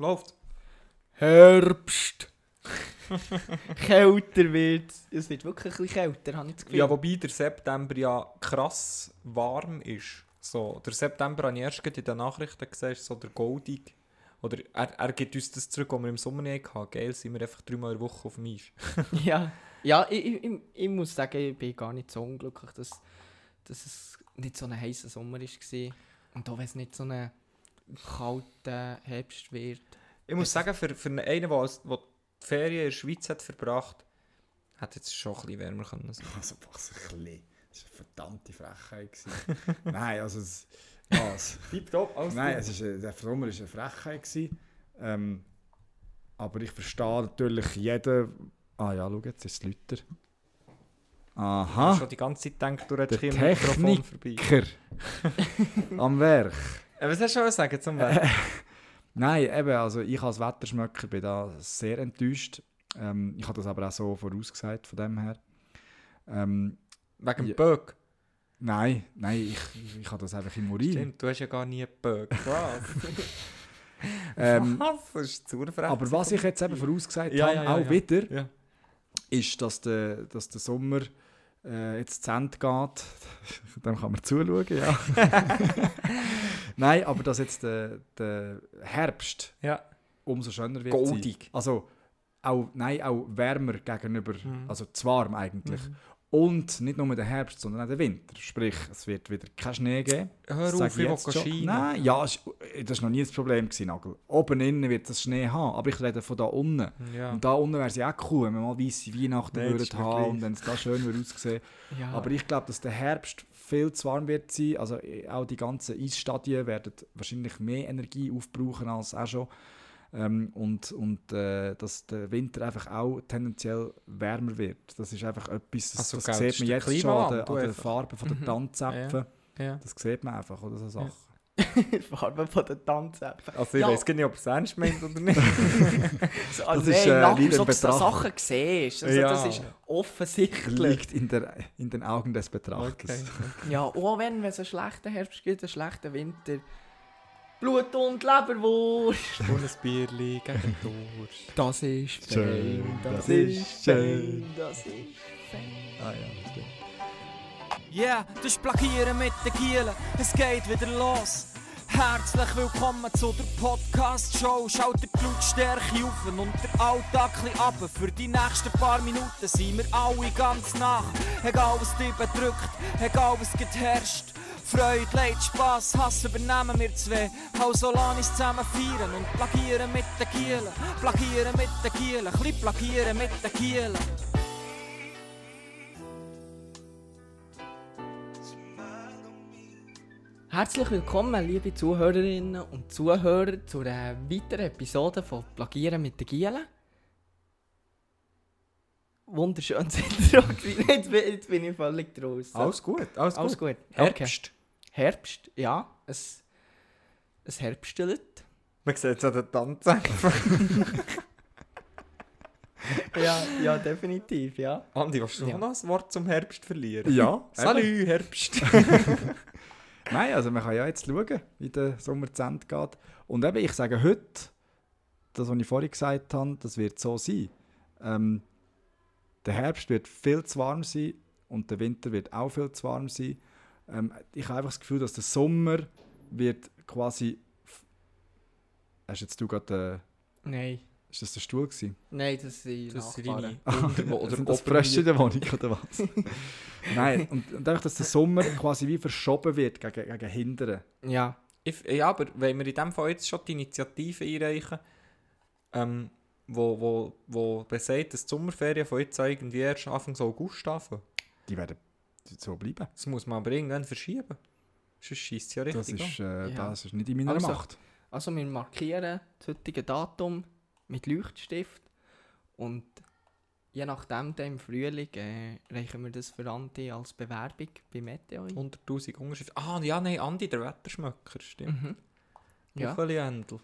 läuft. Herbst. kälter wird es. wird wirklich ein bisschen kälter, habe ich das Gefühl. Ja, wobei der September ja krass warm ist. So, der September habe ich erst in den Nachrichten gesehen, ist so der Goldig. Oder er, er gibt uns das zurück, was wir im Sommer nicht hatten. Geil, sind wir einfach dreimal in der Woche auf dem Eis. ja, ja ich, ich, ich, ich muss sagen, ich bin gar nicht so unglücklich, dass, dass es nicht so ein heißer Sommer war. Und auch wenn es nicht so ein kalter Herbst wird. Ich muss sagen, für, für einen, der, die Ferien in der Schweiz hat verbracht, hat jetzt schon ein bisschen wärmer können sein. Also, was ein bisschen. Das war eine verdammte Frechheit. Nein, also es, was? Tipptopp, alles Nein, es ist, der Sommer war eine Frechheit. Gewesen. Ähm, aber ich verstehe natürlich jeden... Ah ja, schau, jetzt ist es lauter. Ich Aha, schon die ganze Zeit gedacht, du redest hier im Mikrofon vorbei. Techniker am Werk. Äh, was hast du schon sagen zum Wetter? Nein, eben, also ich als Wetterschmöcker bin da sehr enttäuscht. Ähm, ich habe das aber auch so vorausgesagt von dem her. Ähm, Wegen dem. Böck. nein, nein, ich, ich habe das einfach im Urin. Stimmt, du hast ja gar nie Böck. Was? Ähm, was? Das ist zu aber was ich jetzt eben vorausgesagt Ja, habe, ja, ja, auch wieder, ist, dass der, dass der Sommer äh, jetzt zu Ende geht. Dem kann man zuschauen, ja. Nein, aber dass jetzt der, der Herbst Ja. umso schöner wird. Goldig. Sein. Also, auch, nein, auch wärmer gegenüber, Mhm. also zu warm eigentlich. Und nicht nur der Herbst, sondern auch der Winter. Sprich, es wird wieder kein Schnee geben. Hör auf, ich will jetzt schon. Ski. Nein, ja, das war noch nie das Problem, gewesen, Nagel. Oben innen wird es Schnee haben, aber ich rede von da unten. Ja. Und da unten wäre es ja auch cool, wenn wir mal weisse Weihnachten das würden haben und wenn es da schön würde aussehen. Ja. Aber ich glaube, dass der Herbst viel zu warm wird sein. Also äh, auch die ganzen Eisstadien werden wahrscheinlich mehr Energie aufbrauchen als auch schon. Ähm, und und äh, dass der Winter einfach auch tendenziell wärmer wird. Das ist einfach etwas, das, Also, das sieht man jetzt schon an der, an der einfach. Farbe von der Mhm. Tanzäpfen. ja. Das sieht man einfach, oder so Sachen. Farbe von der Tanzäpfel. Also ich Ja. weiß gar nicht, ob es ernst meint oder nicht. So, Das das ist, ist, äh, nachher so, dass du Betrachter. Sachen siehst. Also, Ja. Das ist offensichtlich. Liegt in, der, in den Augen des Betrachters. Okay. Ja, auch wenn es einen schlechten Herbst gibt, einen schlechten Winter. Blut und Leberwurst. Und ein Bierli gegen Durst. Das ist Schön, fein, das ist schön. das ist fein. Ah ja, stimmt. Yeah, das ist Plagieren mit den Gielen, es geht wieder los. Herzlich willkommen zu der Podcast-Show. Schaut die Blutstärke auf und der Alltag ab. Für die nächsten paar Minuten sind wir alle ganz nach. Egal was dich bedrückt, egal was geherrscht. Freude, Leid, Spass, Hass übernehmen wir zwei. Lass uns zusammen feiern und plagieren mit den Gielen. Plagieren mit den Gielen, ein bisschen plagieren mit den Gielen. Herzlich willkommen, liebe Zuhörerinnen und Zuhörer, zu einer weiteren Episode von Plagieren mit den Gielen. Wunderschönes Intro. jetzt, bin, jetzt bin ich völlig draußen. Alles gut, alles, Alles gut. gut. Okay. Herbst. Herbst, ja. Es, es herbstelt. Man sieht es an den Tanzen. Ja, ja, definitiv, ja. Andi, willst du Ja. noch ein Wort zum Herbst verlieren? Ja, Salut, Herbst. Nein, also man kann ja jetzt schauen, wie der Sommer zu Ende geht. Und eben, ich sage heute, das, was ich vorhin gesagt habe, das wird so sein. Ähm, der Herbst wird viel zu warm sein und der Winter wird auch viel zu warm sein. Ähm, ich habe einfach das Gefühl, dass der Sommer wird quasi... Hast jetzt du gerade... Nein. Ist das der Stuhl gewesen? Nein, das sind Das sind Nachbarn. Unter- oder Sind das. Frösche in der Wohnung oder was? Nein, und, und einfach, dass der Sommer quasi wie verschoben wird gegen, gegen Hindern. Ja. Ich, ja, aber wenn wir in dem Fall jetzt schon die Initiative einreichen, ähm, wo, wo, wo besagt, dass die Sommerferien von jetzt irgendwie erst Anfang August anfangen. Die werden so bleiben. Das muss man aber irgendwann verschieben. Sonst schießt es ja Das richtig ist, äh, Ja. das ist nicht in meiner Also, Macht. Also wir markieren das heutige Datum mit Leuchtstift und je nachdem dann im Frühling äh, reichen wir das für Andi als Bewerbung bei Meteo ein. an. 100'000 Unterschriften. Ah, ja, nein, Andi, der Wetterschmöcker, stimmt. Mhm. Ja. Händel.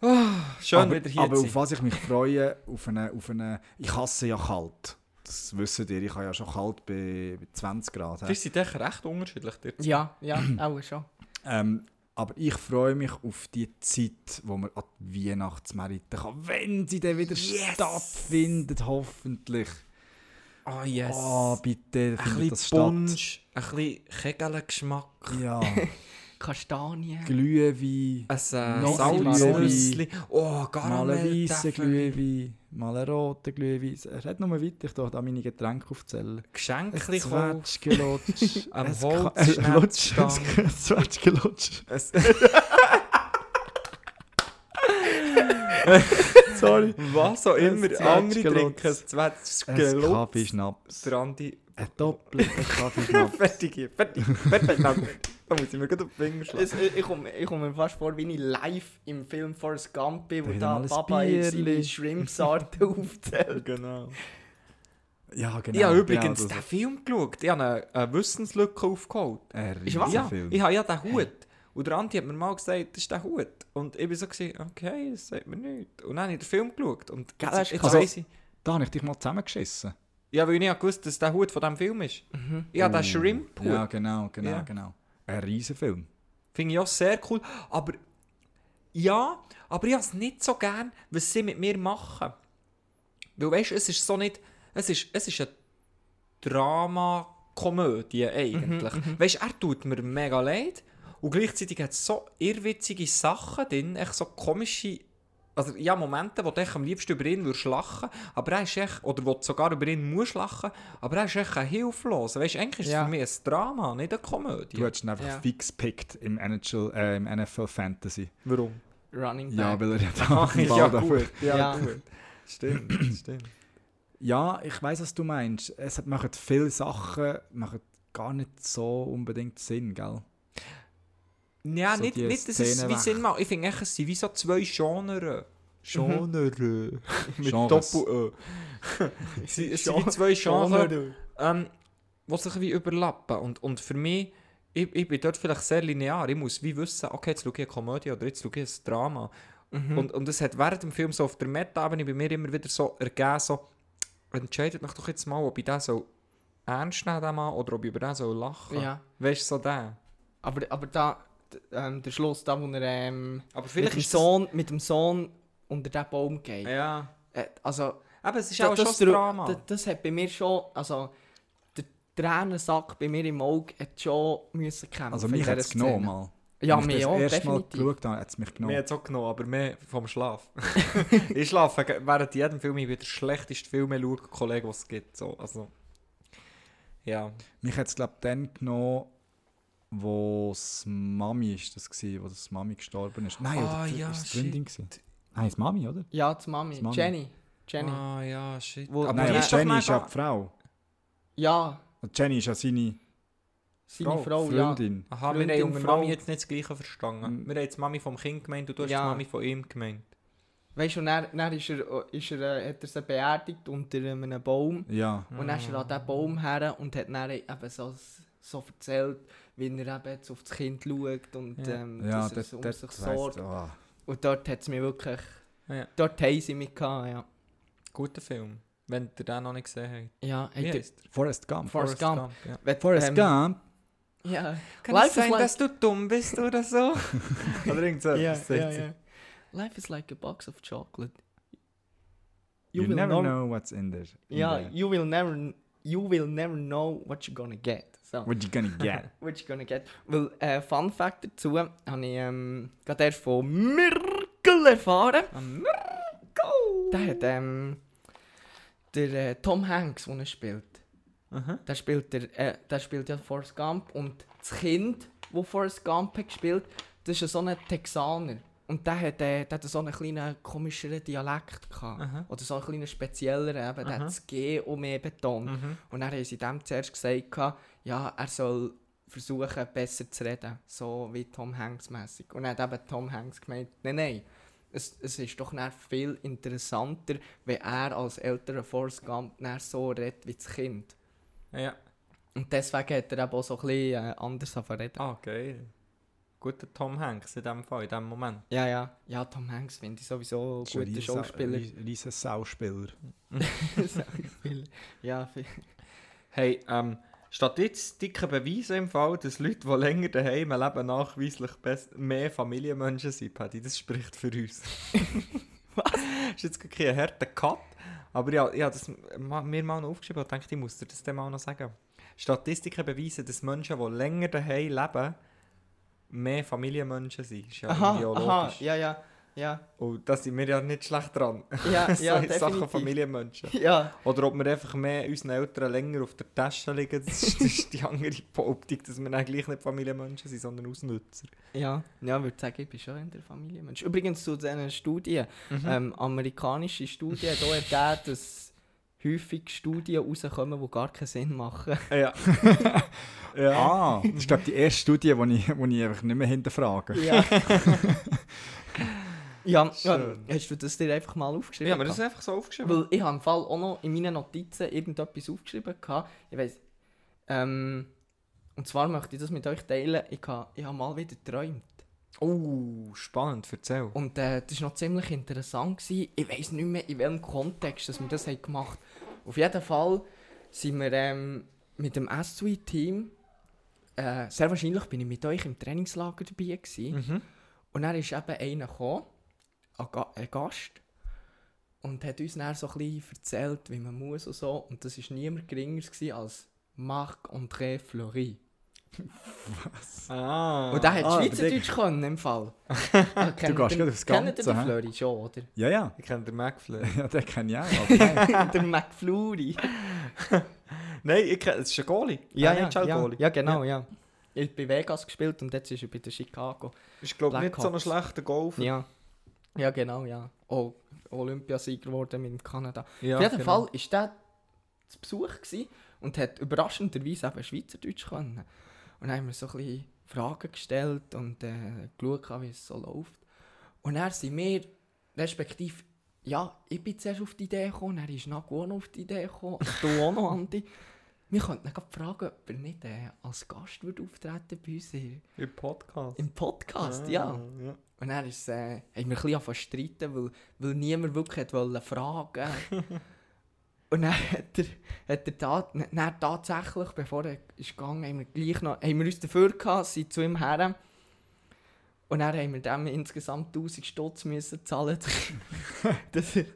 Ah, schön aber, wieder hier aber zu auf was ich mich freue, auf eine, auf eine... Ich hasse ja kalt. Das wisst ihr, ich habe ja schon kalt bei, bei 20 Grad. Wir sind echt recht unterschiedlich. dort. Ja, ja, auch schon. Ähm, Aber ich freue mich auf die Zeit, wo man an die Weihnachtsmärkte kann, wenn sie dann wieder Yes! stattfindet, hoffentlich. Ah, yes. Oh, bitte, ein findet das bisschen statt. Punsch, ein bisschen Kegelgeschmack, Ja, Kastanien. Glühwein, ein äh, Noch Salznüssli. Oh, mal Karamell. einen weißen Glühwein, mal einen roten Glühwein. Red nur weiter, ich darf da meine Getränke aufzählen. Ein Geschenkli kaufen. Zwetschgelutsch. Am Holzschnäppchen ein Zwetschgelutsch. Sorry. Was auch immer. Andere trinken ein Ein. Kaffeeschnaps. Der Andi... Ein doppelter Kaffeeschnaps. Fertig hier, fertig. Fertig. Da muss ich mir gut auf die Finger schlagen. Es, ich komme ich komm mir fast vor, wie ich live im Film Forrest Gump bin, wo Da Papa seine. Shrimpsarten aufzählt. Genau. Ja, genau. Ich habe übrigens genau, den Film geschaut. Ich habe eine, eine Wissenslücke aufgeholt. Ein Ist wahr? Ja, Riesenfilm. ich habe ja den Hut. Und der Andi hat mir mal gesagt, das ist der Hut. Und ich war so, gewesen, okay, das sagt mir nichts. Und dann habe ich den Film geschaut. Und Gell, jetzt, jetzt also- weiss ich... Da habe ich dich mal zusammengeschissen. Ja, weil ich nicht gewusst dass der Hut von diesem Film ist. Ich habe den Oh. Shrimp-Hut. Ja, genau, genau, Ja. genau. Ein Riesenfilm. Finde ich auch sehr cool. Aber ja, aber ich habe es nicht so gern, was sie mit mir machen. Weil weißt du, es ist so nicht. Es ist, es ist eine Drama-Komödie eigentlich. weißt du, er tut mir mega leid. Und gleichzeitig hat es so irrwitzige Sachen drin, echt so komische. Also ja, Momente, wo du am liebsten über ihn würdest lachen, aber er ist echt, oder wo du sogar über ihn musst lachen, aber er ist echt ein Hilfloser. Weißt du, eigentlich ist es Ja. für mich ein Drama, nicht eine Komödie. Du hättest ihn einfach Ja. fix pickt im NHL, äh, im NFL Fantasy. Warum? Running Ja, Back. weil er ja da ja, gut. Ja, Ja. gut. Stimmt, stimmt. Ja, ich weiß, was du meinst. Es hat- machen viele Sachen machen gar nicht so unbedingt Sinn, gell? Ja, So nicht, nicht dass es wie. Sinn macht. Ich finde, echt, es sind wie so zwei Genres. Genres. Mit Genres. Doppel-Ö. es sind wie zwei Genres, ähm, die sich wie überlappen. Und, und für mich, ich, ich bin dort vielleicht sehr linear. Ich muss wie wissen, okay, jetzt schaue ich eine Komödie oder jetzt schaue ich ein Drama. Und, und es hat während dem Film so auf der Meta-Ebene bei mir immer wieder so ergeben, so, entscheidet mich doch jetzt mal, ob ich den so ernst nehme, den Mann, oder ob ich über den so lachen Ja. Weißt du, so der. Aber, aber da, ähm, der Schluss, da wo er ähm, Aber mit, vielleicht dem ist das- Sohn, mit dem Sohn unter den Baum geht. Ja. Äh, also, Aber es ist da- auch schon das, ein Drama. Das, das hat bei mir schon, also der Tränensack bei mir im Auge hat schon müssen kämpfen. Also mich hat es genommen mal. Ja, Als ich mir das auch, erste Mal definitiv. geschaut habe, hat es mich Mir genommen. hat es auch genommen, aber mehr vom Schlaf. ich schlafe während jedem Film, ich bin der schlechteste Film schaue, Kollege, was es gibt. So, also, ja. Mich hat es, glaube ich, dann genommen, wo das Mami ist, das war, wo das Mami gestorben ist. Nein, Ah, oder ja, ist die Freundin gewesen? Nein, das Mami, oder? Ja, die Mami. Die Mami. Jenny. Jenny. Ah, ja, shit. Wo- aber Nein, ist Jenny ist ja die Frau. Ja, Und Jenny ist ja seine seine Frau, Frau, ja. Freundin. Aha, wir Freundin, haben unter Frau. Mami jetzt nicht das Gleiche verstanden. Mhm. Wir haben jetzt Mami vom Kind gemeint und du hast Ja. die Mami von ihm gemeint. Weißt du, und dann, dann ist er, ist er, äh, hat er sie beerdigt unter einem Baum. Ja. Und dann ist er an diesen Baum her und hat dann eben so, so erzählt, wie er eben jetzt auf das Kind schaut und Ja. ähm, Ja, dass er sich um sich sorgt. oh. Und dort hat es mich wirklich... Ja. Dort haben sie mich gehabt, ja. Guter Film. Wenn ihr den noch nicht gesehen habt. Ja, Wie er- heisst der? Forrest Gump. Forrest Gump. ja. wenn- Forrest ähm, Gump? Ja. Kann Life es sein, is like- dass du dumm bist oder so? oder irgend so Ja, etwas ja, sagt sie. ja. Life is like a box of chocolate. You, will never know what's in there. in Ja, there. you will never... You will never know what you're gonna get. So. What you gonna get? What you gonna get. Weil, äh, Fun Fact dazu, habe ich ähm, gerade erst von Mirkel erfahren. Der hat ähm, der äh, Tom Hanks, den er spielt. Aha. Der spielt, der, äh, der spielt ja Forrest Gump und das Kind, wo Forrest Gump hat gespielt, das ist ja so ein Texaner. Und der hat, äh, der hat so einen kleinen komischeren Dialekt gehabt. Aha. Oder so einen kleinen spezielleren, eben, der Aha. hat das G und mehr betont. Mhm. Und dann haben sie dem zuerst gesagt, ja, er soll versuchen, besser zu reden. So wie Tom Hanks mäßig. Und dann hat eben Tom Hanks gemeint, nein, nein. Es, es ist doch viel interessanter, wenn er als älterer Forrest Gump so redet wie das Kind. Ja. Und deswegen hat er eben auch so ein bisschen äh, anders reden. Ah, geil. Guter Tom Hanks in dem Fall, in dem Moment. Ja, ja. Ja, Tom Hanks finde ich sowieso ein guter Schauspieler. Riesen Sauspieler. Schauspieler. ja, Hey, ähm, Statistiken beweisen im Fall, dass Leute, die länger daheim leben, nachweislich best- mehr Familienmenschen sind. Paddy, das spricht für uns. Was? Das ist jetzt kein harter Cut. Aber ja, ich habe das mir mal noch aufgeschrieben und dachte, ich muss dir das dann mal noch sagen. Statistiken beweisen, dass Menschen, die länger daheim leben, mehr Familienmenschen sind. Ist ja Aha, auch aha, ja, ja, ja. Und da sind wir ja nicht schlecht dran. Ja, so ja, Sachen. Familienmenschen. Ja, Oder ob wir einfach mehr unseren Eltern länger auf der Tasche liegen, das ist, das ist die andere Behauptung, dass wir gleich nicht Familienmenschen sind, sondern Ausnutzer. ja, ja, würde sagen, ich bin schon in der Familie. Mensch. Übrigens zu diesen Studien, Mhm. ähm, amerikanische Studien auch ergeben, dass häufig Studien rauskommen, die gar keinen Sinn machen. Ja. ja. Ah, das ist glaube die erste Studie, die ich, wo ich einfach nicht mehr hinterfrage. Ja. ja, Schön. hast du das dir einfach mal aufgeschrieben? Ja, aber das ist einfach so aufgeschrieben. Weil ich habe im Fall auch noch in meinen Notizen irgendetwas aufgeschrieben. Gehabt. Ich weiss, ähm, und zwar möchte ich das mit euch teilen. Ich habe, ich habe mal wieder geträumt. Oh, spannend, erzähl. Und äh, das war noch ziemlich interessant. Gewesen. Ich weiß nicht mehr, in welchem Kontext dass wir das haben gemacht haben. Auf jeden Fall sind wir ähm, mit dem S2-Team. Äh, sehr wahrscheinlich bin ich mit euch im Trainingslager dabei. Gewesen. Mhm. Und dann ist eben einer gekommen, ein, Ga ein Gast, und hat uns dann so ein bisschen erzählt, wie man muss und so. Und das war niemand geringer als Marc-André Fleury. Ah. Und der hat ah, Schweizerdeutsch können im Fall. du gehst gerade aufs Kennt ihr Ganze, den hä? Fleury schon, oder? Ja, ja. Ich kenne den McFly. Ja, den kenne ich auch. aber- der McFlurry. Nein, ich kenne, es ist ein Goalie. Ja, Ein ja, ja, NHL-Goalie. ja, genau, ja. Ich habe bei Vegas gespielt und jetzt ist er bei den Chicago. Ist, glaube ich, nicht so ein schlechter Golfer. Ja. Ja, genau, ja. Auch Olympiasieger geworden mit dem Kanada. Ja, Auf jeden genau. Fall war der zu Besuch gewesen und hat überraschenderweise eben Schweizerdeutsch können. Und dann haben wir so ein bisschen Fragen gestellt und äh, geschaut, wie es so läuft. Und dann sind wir, respektive, ja, ich bin zuerst auf die Idee gekommen, dann ist noch auf die Idee gekommen, und du auch noch, Andi. Wir könnten gerade fragen, ob er nicht äh, als Gast würde auftreten bei uns hier Im Podcast. im Podcast, Ah, ja. ja. Und dann ist, äh, haben wir ein bisschen streiten, weil, weil niemand wirklich wollte fragen Und dann hat er, hat er tat, dann tatsächlich, bevor er ist gegangen haben wir, gleich noch, haben wir uns dafür gehabt, sind zu ihm her. Und dann haben wir dem insgesamt 1000 Stutz müssen zahlen, dass, er,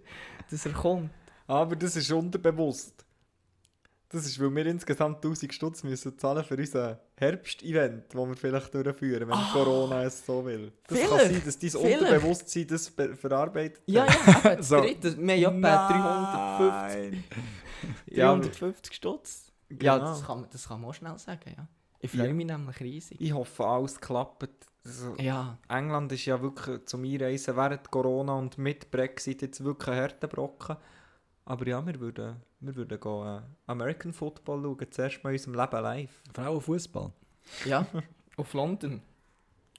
dass er kommt. Aber das ist unterbewusst. Das ist, weil wir insgesamt 1000 Stutz müssen zahlen für unser Herbst-Event, das wir vielleicht durchführen, wenn Corona es so will. Das kann vielleicht, sein, dass dein vielleicht. Unterbewusstsein das be- verarbeitet Ja, ja, eben, So. dritte. Wir haben etwa 350, Nein. 350 Stutz. Ja, Genau. das kann, man- das kann man auch schnell sagen, ja. Ich freue Ja. mich nämlich riesig. Ich hoffe, alles klappt. Also, Ja, England ist ja wirklich zum Einreisen während Corona und mit Brexit jetzt wirklich ein harter Brocken. Aber ja, wir würden, wir würden gehen, äh, American Football schauen, zuerst mal in unserem Leben live. Frauenfußball. ja, auf London.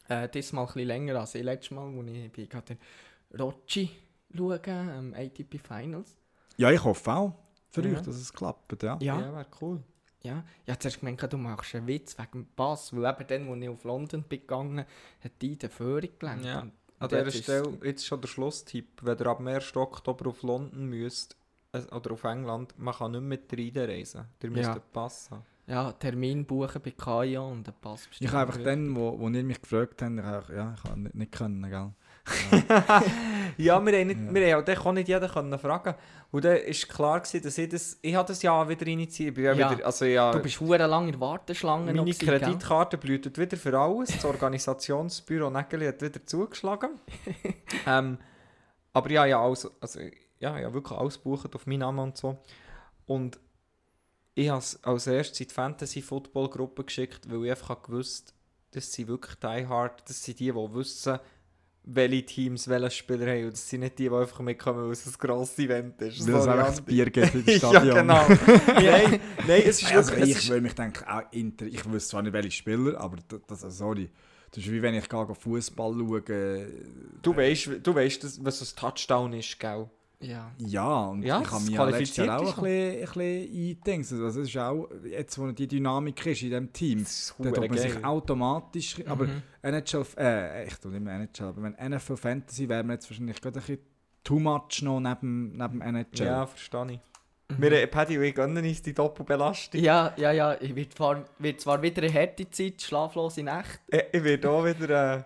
Äh, diesmal ein bisschen länger als ich letztes Mal, als ich bei gerade den Rocci schauen, ähm, ATP Finals. Ja, ich hoffe auch für Ja. euch, dass es klappt. Ja. Ja, ja wäre cool. ja. Ich habe zuerst gemeint, du machst einen Witz wegen dem Pass, weil eben dann, als ich auf London bin gegangen, hat die den Führung gelenkt. Ja. An dieser jetzt ist- Stelle jetzt schon der Schlusstipp. Wenn ihr ab dem 1. Oktober auf London müsst, oder auf England, man kann nicht mit reinreisen. Ihr müsst Ja. einen Pass haben. Ja, Termin buchen bei Kaja und den Pass bestellen. Ich habe einfach dann, wo, wo ihr mich gefragt habt, ich habe, ja, ich habe nicht, nicht können, gell? Ja, wir haben, nicht, Ja. wir haben auch den kann nicht jeder können fragen. Und dann war klar, gewesen, dass ich das... Ich habe das ja wieder initiiert. Ja. Wieder, also ja, Du bist hure lang in der Warteschlange noch meine gewesen, gell? Kreditkarte blutet wieder für alles. Das Organisationsbüro Nägeli hat wieder zugeschlagen. ähm, aber ja, ja, alles, also, ja, ja, wirklich alles gebucht auf meinen Namen und so. Und ich habe es als erstes in die Fantasy-Football-Gruppe geschickt, weil ich einfach gewusst das sind wirklich die Hard, das sind die, die wissen, welche Teams welche Spieler haben. Und das sind nicht die, die einfach mitkommen, weil es ein grosses Event ist. Weil es einfach das Bier gibt ja, Stadion. genau. nein, nein, es ist Also wirklich... ich würde mich denken, auch Inter, ich wüsste zwar nicht welche Spieler, aber das, also sorry. Das ist wie wenn ich Fußball schaue. Du weißt, du weißt was ein Touchdown ist, gell? Ja. Ja, und Ja, ich habe mich ja letztes Jahr auch ein bisschen, ein bisschen. Also es ist auch, jetzt wo die Dynamik ist in diesem Team, da tut man sich geil. automatisch, aber Mhm. NHL, äh, ich tue nicht mehr NHL, aber wenn NFL Fantasy wäre mir jetzt wahrscheinlich gerade ein bisschen too much noch neben, neben NHL. Ja, verstehe ich. Wir, Paddy und ich gönnen uns die Doppelbelastung. Ja, ja, ja. Ich wird zwar, wird zwar wieder eine harte Zeit, schlaflose Nacht. Ich, ich werde auch wieder äh,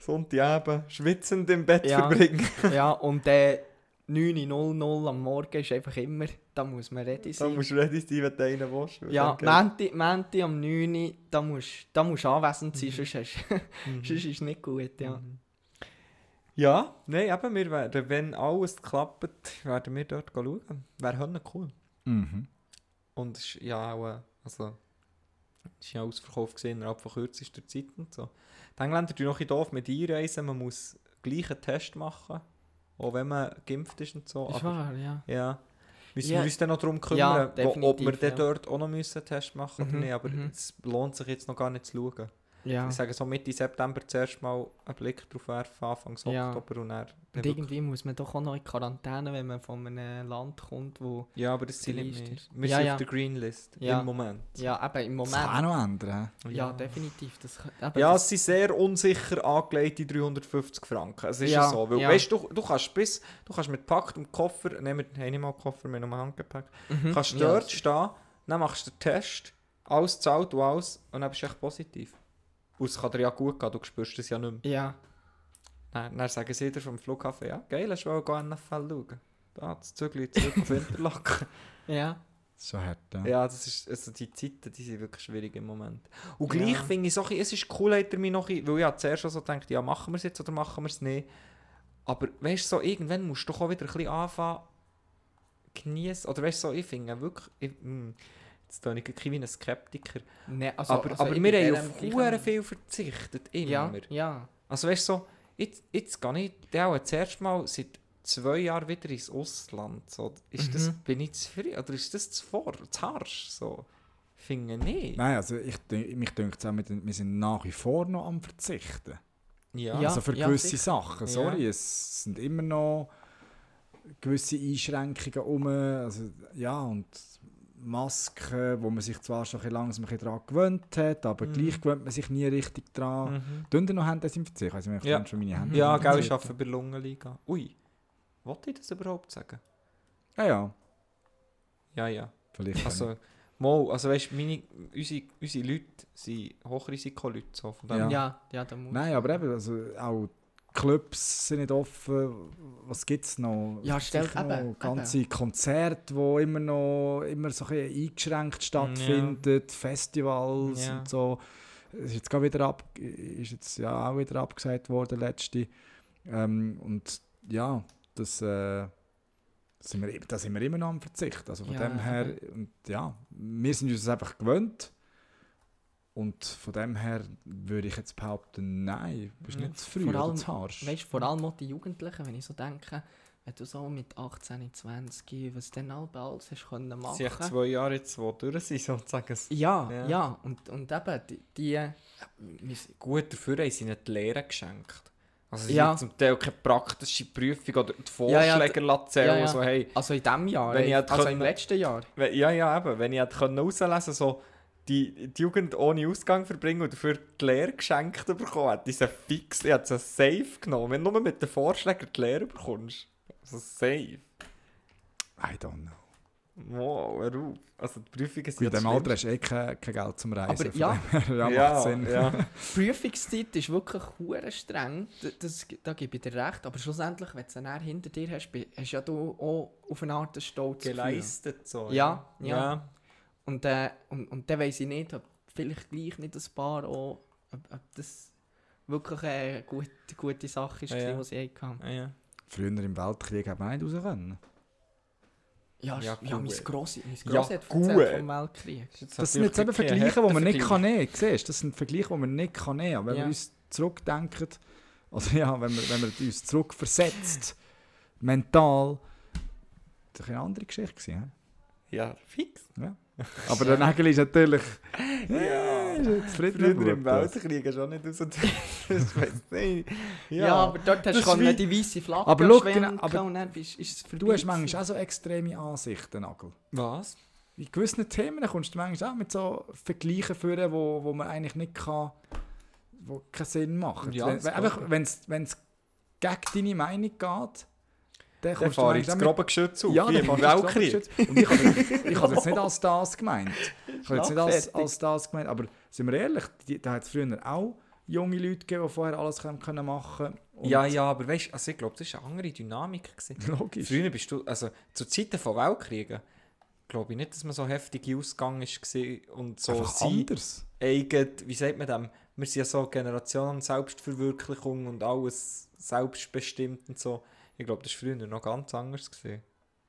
Sonntagabend schwitzend im Bett Ja. verbringen. ja, und äh, 9.00 am Morgen ist einfach immer, da muss man ready Da sein. musst du ready sein, wenn du einen willst. ja. Menti, Menti am 9 Uhr, da musst da musst du anwesend sein, Mhm. sonst, hast, Mhm. sonst ist es nicht gut. Ja. Mhm. Ja, nein, eben, wir werden, wenn alles klappt, werden wir dort schauen. Wäre cool. Mhm. Und es ist ja auch, äh, also, es ist ja ausverkauft gesehen innerhalb von kürzester Zeit und so. Die Engländer tun noch ein bisschen doof mit einreisen, man muss gleich einen Test machen, auch wenn man geimpft ist und so. Ist aber, wahr, ja. ja. Müssen Ja. wir uns dann noch darum Ja, kümmern, wo, ob wir ja. dort auch noch müssen einen Test machen oder Mhm, nicht, aber mhm. es lohnt sich jetzt noch gar nicht zu schauen. Ja. Ich sage so Mitte September zuerst mal einen Blick drauf werfen, Anfang Ja. Oktober und dann... dann Und irgendwie muss man doch auch noch in Quarantäne, wenn man von einem Land kommt, wo... Ja, aber das sind nicht wir. Wir Ja, sind ja. auf der Green List Ja. im Moment. Ja, eben im Das kann auch Moment. noch ändern. Ja, definitiv. Das, Ja, es sind sehr unsicher angelegte 350 Franken. Es ist ja, so. Weil, ja. weißt du, du kannst bis, du kannst mit packtem Koffer, nehmen wir haben nicht mal Koffer, wir haben nur Handgepäck, mhm. kannst dort stehen, dann machst du den Test, alles zahlt und alles, und dann bist du echt positiv. Und es kann dir ja gut gehen, du spürst es ja nicht mehr. Ja, Dann, dann sagen sie dir vom Flughafen, ja, geil, hast du auch NFL schauen. Da, das Zügel zurück auf Interlaken. ja. Schon hart, ja. Ja, das ist, also die Zeiten, die sind wirklich schwierig im Moment. Und Ja. gleich finde ich so, es ist cool, hat er mich noch, weil ich ja zuerst schon so gedacht, ja, machen wir es jetzt oder machen wir es nicht. Aber weißt du, so, irgendwann musst du doch auch wieder ein bisschen anfangen, genießen. Oder weißt du, so, ich finde wirklich, ich, jetzt tue ich wirklich wie ein Skeptiker. Nee, also, aber also aber ich wir haben auf Huren viel verzichtet, immer. Ja, ja. Also weißt du, so, jetzt, jetzt gehe ich der auch zuerst mal seit zwei Jahren wieder ins Ausland. So, ist das, Mhm. bin ich zu früh oder ist das zu vor, zu harsch? So, finde ich nicht. Nein, also ich, denk- mich denkt auch, wir sind nach wie vor noch am Verzichten. Ja. Ja. also für gewisse sicher. Sachen. Sorry, es sind immer noch gewisse Einschränkungen um. Also, ja, und Masken, wo man sich zwar schon ein bisschen langsam daran gewöhnt hat, aber Mhm. gleich gewöhnt man sich nie richtig daran. Mhm. Tun ihr noch Hände desinfizieren? Ich weiß nicht, ich Ja. schon meine Hände Ja, gell, ich arbeite bei der Lungenliga. Ui, wollte ich das überhaupt sagen? Ja, ja, Ja, ja. vielleicht. Also, mal, also weißt du, meine, unsere, unsere Leute sind Hochrisikoleute. So, von dem Ja. Ja, ja, da muss. Nein, aber eben, also auch Clubs sind nicht offen. Was gibt es noch? Ja, gibt sicher eben, ganze Konzerte, die immer noch immer so ein eingeschränkt stattfinden, Festivals Ja. und so. Es ist jetzt wieder ab, ist jetzt ja auch wieder abgesagt worden letzte. Ähm, und ja, das, äh, sind wir, da sind wir immer noch am Verzicht. Also von Ja, dem her, und ja, wir sind uns das einfach gewöhnt. Und von dem her würde ich jetzt behaupten, nein, du bist Ja. nicht zu früh Vor oder allem, zu harsch. Weißt du, vor allem auch die Jugendlichen, wenn ich so denke, wenn du so mit 18, 20, was dann all alles hast können Es machen. sind echt zwei Jahre jetzt, die durch sind, sozusagen. Ja, Ja. ja, Und, und eben, die, die Gut, dafür haben sie ihnen die Lehre geschenkt. Also sie Ja. haben zum Teil keine praktische Prüfung oder die Ja, ja, Vorschläge ja, zählen, ja, ja. so hey, also in diesem Jahr, Wenn ich also können- im letzten Jahr. Wenn- Ja, ja, eben. Wenn ich hätte können rauslesen so die, die Jugend ohne Ausgang verbringen und dafür die Lehre geschenkt bekommen hätte, diese fix, ich hätte sie safe genommen. Wenn du nur mit den Vorschlägen die Lehre bekommst, also safe. I don't know. Wow, auf. Also die Prüfungen sind In ja dem das Alter hast du eh kein, kein Geld zum Reisen. Aber ja. ja, ja, macht Sinn. Ja. Prüfungszeit ist wirklich hure streng, das, da gebe ich dir recht, aber schlussendlich, wenn du es hinter dir hast, hast ja du auch auf eine Art Stolz Geleistet so. Ja, ja. ja. Und, äh, und, und dann weiss ich nicht, ob vielleicht gleich nicht ein paar auch, ob, ob das wirklich eine gute, gute Sache ist, Ja, ja, ja. was ich hatte. ja. ja. Früher im Weltkrieg hat man nicht raus können. Ja, Ja, ja, mein. Grossi, mein Ja, Grossi hat gut. erzählt vom Weltkrieg. Das sind jetzt eben Vergleiche, die man nicht kann nehmen kann. Siehst Das sind Vergleiche, die man nicht kann nehmen kann. Wenn Ja. wir uns zurückdenken, also ja, wenn wir, wenn wir uns zurückversetzt, mental, das war eine andere Geschichte. Gewesen, Ja, fix. hä? Aber der Nägel ist natürlich... Ja. ist Bub, im. Weltkrieg hast du auch nicht das weiss nicht. Ja, aber dort hast das du ist wie- die weiße Flagge Aber schau, genau, aber und dann bist, ist es vorbei. Du hast manchmal auch so extreme Ansichten, Nagel. Was? In gewissen Themen kommst du manchmal auch mit so Vergleichen führen, wo, wo man eigentlich nicht kann, wo keinen Sinn machen. Ja, wenn es gegen deine Meinung geht, Dann kommst du fahre ich das manchmal grobe Geschütz auf, Ja, wie dann im das Weltkrieg. Und ich habe jetzt nicht als das gemeint. Ich habe jetzt nicht als, als das gemeint, aber sind wir ehrlich, die, da hat es früher auch junge Leute gegeben, die vorher alles können, können machen können. Ja, ja, aber weißt du, also ich glaube, das war eine andere Dynamik. Gewesen. Logisch. Früher bist du, also zu Zeiten von Weltkriegen, glaube ich nicht, dass man so heftige Ausgang war und so Einfach sein anders. eigen, wie sagt man dem, wir sind ja so Generation Selbstverwirklichung und alles selbstbestimmt und so. Ich glaube, das war früher noch ganz anders. Gewesen.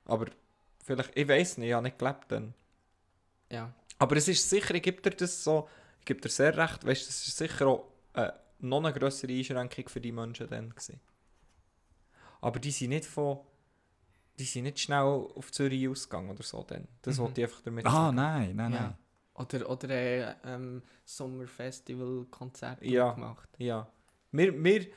Aber vielleicht, ich weiß nicht, ich habe nicht gelebt dann. Ja. Aber es ist sicher, ich gebe dir das so, ich gebe dir sehr recht, weißt du, es ist sicher auch äh, noch eine größere Einschränkung für die Menschen dann gewesen. Aber die sind nicht von, die sind nicht schnell auf Zürich ausgegangen oder so dann. Das Mhm. wollte ich einfach damit Ah, sagen. nein, nein, Ja. nein. Oder, oder ein ähm, Sommerfestival-Konzert Ja. gemacht. Ja. Wir, wir,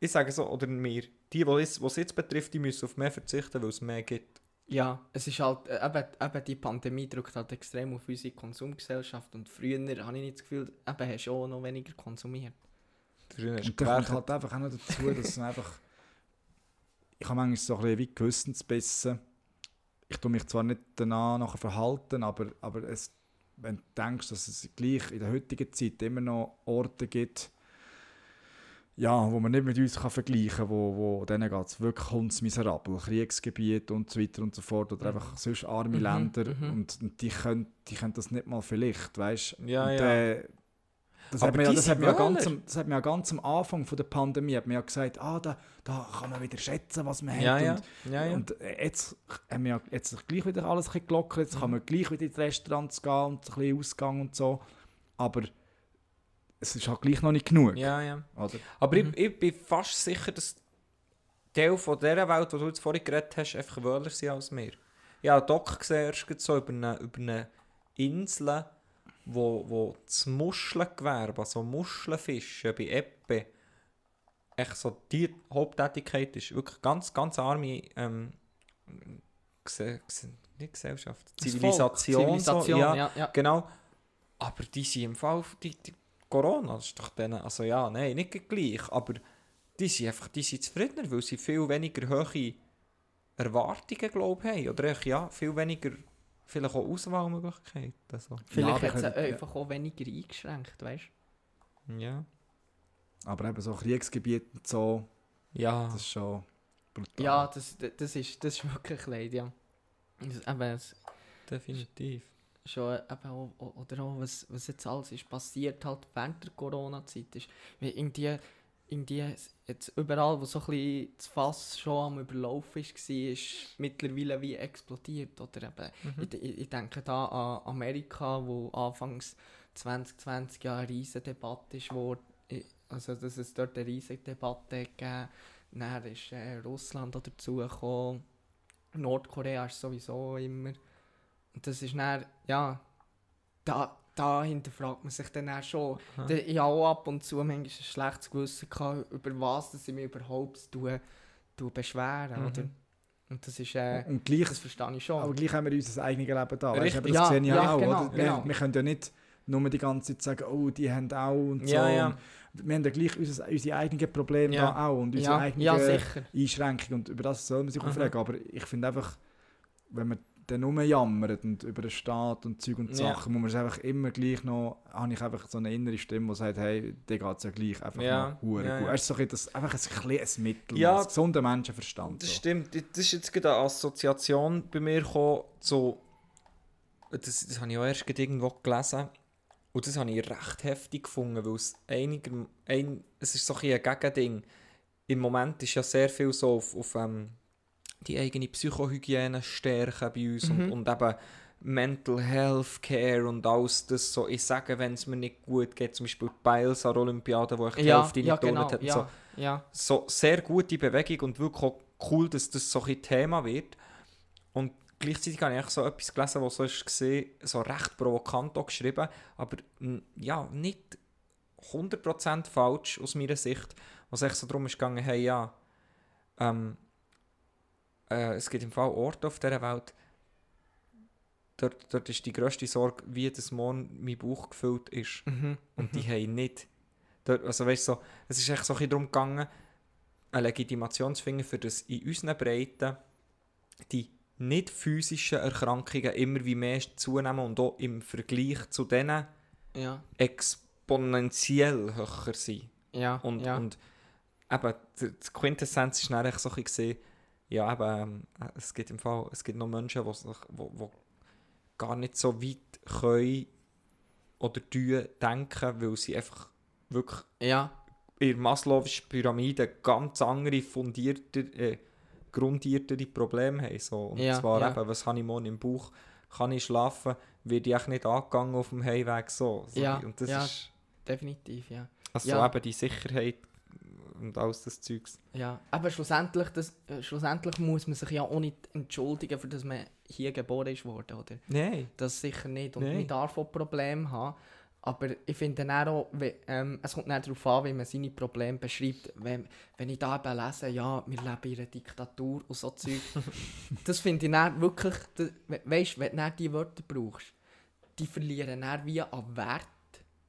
ich sage so, oder wir, die, die es, jetzt betrifft, die müssen auf mehr verzichten, weil es mehr gibt. Ja, es ist halt, äh, eben, eben die Pandemie drückt halt extrem auf unsere Konsumgesellschaft und früher habe ich nicht das Gefühl, eben hast du auch noch weniger konsumiert. Früher hast du kommt gewerkt. halt einfach auch noch dazu, dass es einfach. Ich habe manchmal so ein bisschen wie Gewissensbissen. Ich tue mich zwar nicht danach nachher verhalten, aber, aber es, wenn du denkst, dass es gleich in der heutigen Zeit immer noch Orte gibt, ja, wo man nicht mit uns kann vergleichen kann, wo, wo denen geht es wirklich hundsmiserabel, Kriegsgebiet und so weiter und so fort, oder einfach sonst arme Mhm, Länder mhm. und, und die, können, die können das nicht mal vielleicht, weißt Ja, und, ja. Äh, das, Aber hat man ja, das, hat ja ganz am, das hat man ja ganz am Anfang von der Pandemie hat man ja gesagt, ah, da, da kann man wieder schätzen, was man Ja, hat. ja. Und, ja, ja. und äh, jetzt haben wir ja jetzt gleich wieder alles ein bisschen gelockert, jetzt kann Mhm. man gleich wieder in die Restaurants gehen und ein bisschen Ausgang und so. Aber es ist halt gleich noch nicht genug. ja, ja. Oder? Aber Mhm. ich, ich bin fast sicher, dass Teil von dieser Welt, die du jetzt vorhin geredet hast, einfach wöhler sind als wir. Ich habe einen Doc gesehen, erst so über eine, über eine Insel, wo, wo das Muschelgewerbe, also Muschelfischen bei Eppe, echt so die Haupttätigkeit ist. Wirklich ganz, ganz arme ähm, Gse Gse nicht Gesellschaft, Zivilisation. Volk, Zivilisation, so, ja, ja. ja. Genau. Aber die sind im Fall, die, die Corona, das ist doch denen, also ja, nein, nicht gleich, aber die sind einfach, die sind zufriedener, weil sie viel weniger hohe Erwartungen, glaube ich, haben. Oder echt, ja, viel weniger, vielleicht auch Auswahlmöglichkeiten. Also. Vielleicht Ja, hat es aber- einfach auch weniger eingeschränkt, weißt Ja. Aber eben so Kriegsgebiete und so, Ja. das ist schon brutal. du? Ja, das, das, ist, das ist wirklich leid, ja. Das, eben, es, definitiv. Schon eben auch, oder auch, was, was jetzt alles ist passiert halt während der Corona-Zeit ist, wie irgendwie, irgendwie jetzt überall, wo so ein bisschen das Fass schon am Überlaufen ist, war, ist mittlerweile wie explodiert, oder eben, Mhm. ich, ich, denke da an Amerika, wo anfangs 2020 ja eine riesige Debatte ist, wo, also dass es dort eine riesige Debatte gegeben dann ist äh, Russland auch dazugekommen, Nordkorea ist sowieso immer und das ist dann, ja, da, da hinterfragt man sich dann auch schon. Aha. Da- Ich habe auch ab und zu manchmal ein schlechtes Gewissen gehabt, über was dass ich mich überhaupt tue, tue beschweren, Mhm. oder? Und das ist, äh, Und gleich, das verstehe ich schon. aber gleich haben wir unser eigenes Leben da. Weißt, Richtig. aber das Ja, sehe ich ja, auch. genau, oder? Wir, genau. wir können ja nicht nur die ganze Zeit sagen, oh, die haben auch und so. Ja, ja. Und wir haben ja gleich unser, unsere eigenen Probleme Ja. da auch und unsere ja, eigenen. Einschränkungen. Und über das soll man sich Aha. aufregen. Aber ich finde einfach, wenn man dann nur jammert und über den Staat und Zeug und Ja. Sachen, muss man es einfach immer gleich noch, habe ich einfach so eine innere Stimme, die sagt, hey, dir geht es ja gleich einfach Ja, noch ja, gut. ja. Es ist so ein das, einfach ein, kleines Mittel, Ja. ja. gesunder Menschenverstand. Das So. stimmt. Das ist jetzt gerade eine Assoziation bei mir gekommen, so, das, das habe ich auch erst irgendwo gelesen. Und das habe ich recht heftig gefunden, weil es einiger, ein, es ist so ein, ein Gegending. Im Moment ist ja sehr viel so auf, auf ähm, die eigene Psychohygiene stärken bei uns und, Mhm. und eben Mental Health Care und alles das so. Ich sage, wenn es mir nicht gut geht, zum Beispiel Biles an der Olympiade, wo ich die Ja, Hälfte ja, nicht genau. hat und Ja, so ja. so sehr gute Bewegung und wirklich auch cool, dass das so ein Thema wird. Und gleichzeitig habe ich so etwas gelesen, was so ist gesehen, so recht provokant auch geschrieben, aber ja, nicht 100% falsch aus meiner Sicht, was echt so darum ist gegangen, hey ja, ähm, äh, es gibt im Fall Orte auf dieser Welt, dort, dort ist die grösste Sorge, wie das morgen mein Bauch gefüllt ist. Mhm. Und die haben nicht. Dort, also weißt so, es ist echt so ein bisschen darum gegangen, eine Legitimation zu finden, für das in unseren Breiten die nicht physischen Erkrankungen immer wie mehr zunehmen und auch im Vergleich zu denen Ja, exponentiell höher sind. ja, Und, ja. und eben, die Quintessenz ist dann so ein bisschen, ja, eben, ähm, es gibt im Fall, es gibt noch Menschen, die, sich, wo, wo gar nicht so weit können oder denken, weil sie einfach wirklich ja, in der Maslow'schen Pyramide ganz andere, fundierte, äh, grundiertere Probleme haben. So. Und Ja, zwar ja. eben, was habe ich morgen im Bauch, kann ich schlafen, wird ich nicht angegangen auf dem Heimweg so. so. Ja, Und das ja. ist definitiv, ja. also Ja. eben die Sicherheit und alles das Zeugs. Ja, aber schlussendlich, das, äh, schlussendlich muss man sich ja auch nicht entschuldigen, für dass man hier geboren ist worden, oder? Nein. Das sicher nicht. Und Nein. man darf auch Probleme haben. Aber ich finde dann auch, we- ähm, es kommt dann darauf an, wie man seine Probleme beschreibt. Wenn, wenn ich da eben lese, ja, wir leben in einer Diktatur und so Zeug, das finde ich dann wirklich, das, we weißt, wenn du dann diese Wörter brauchst, die verlieren dann wie an Wert.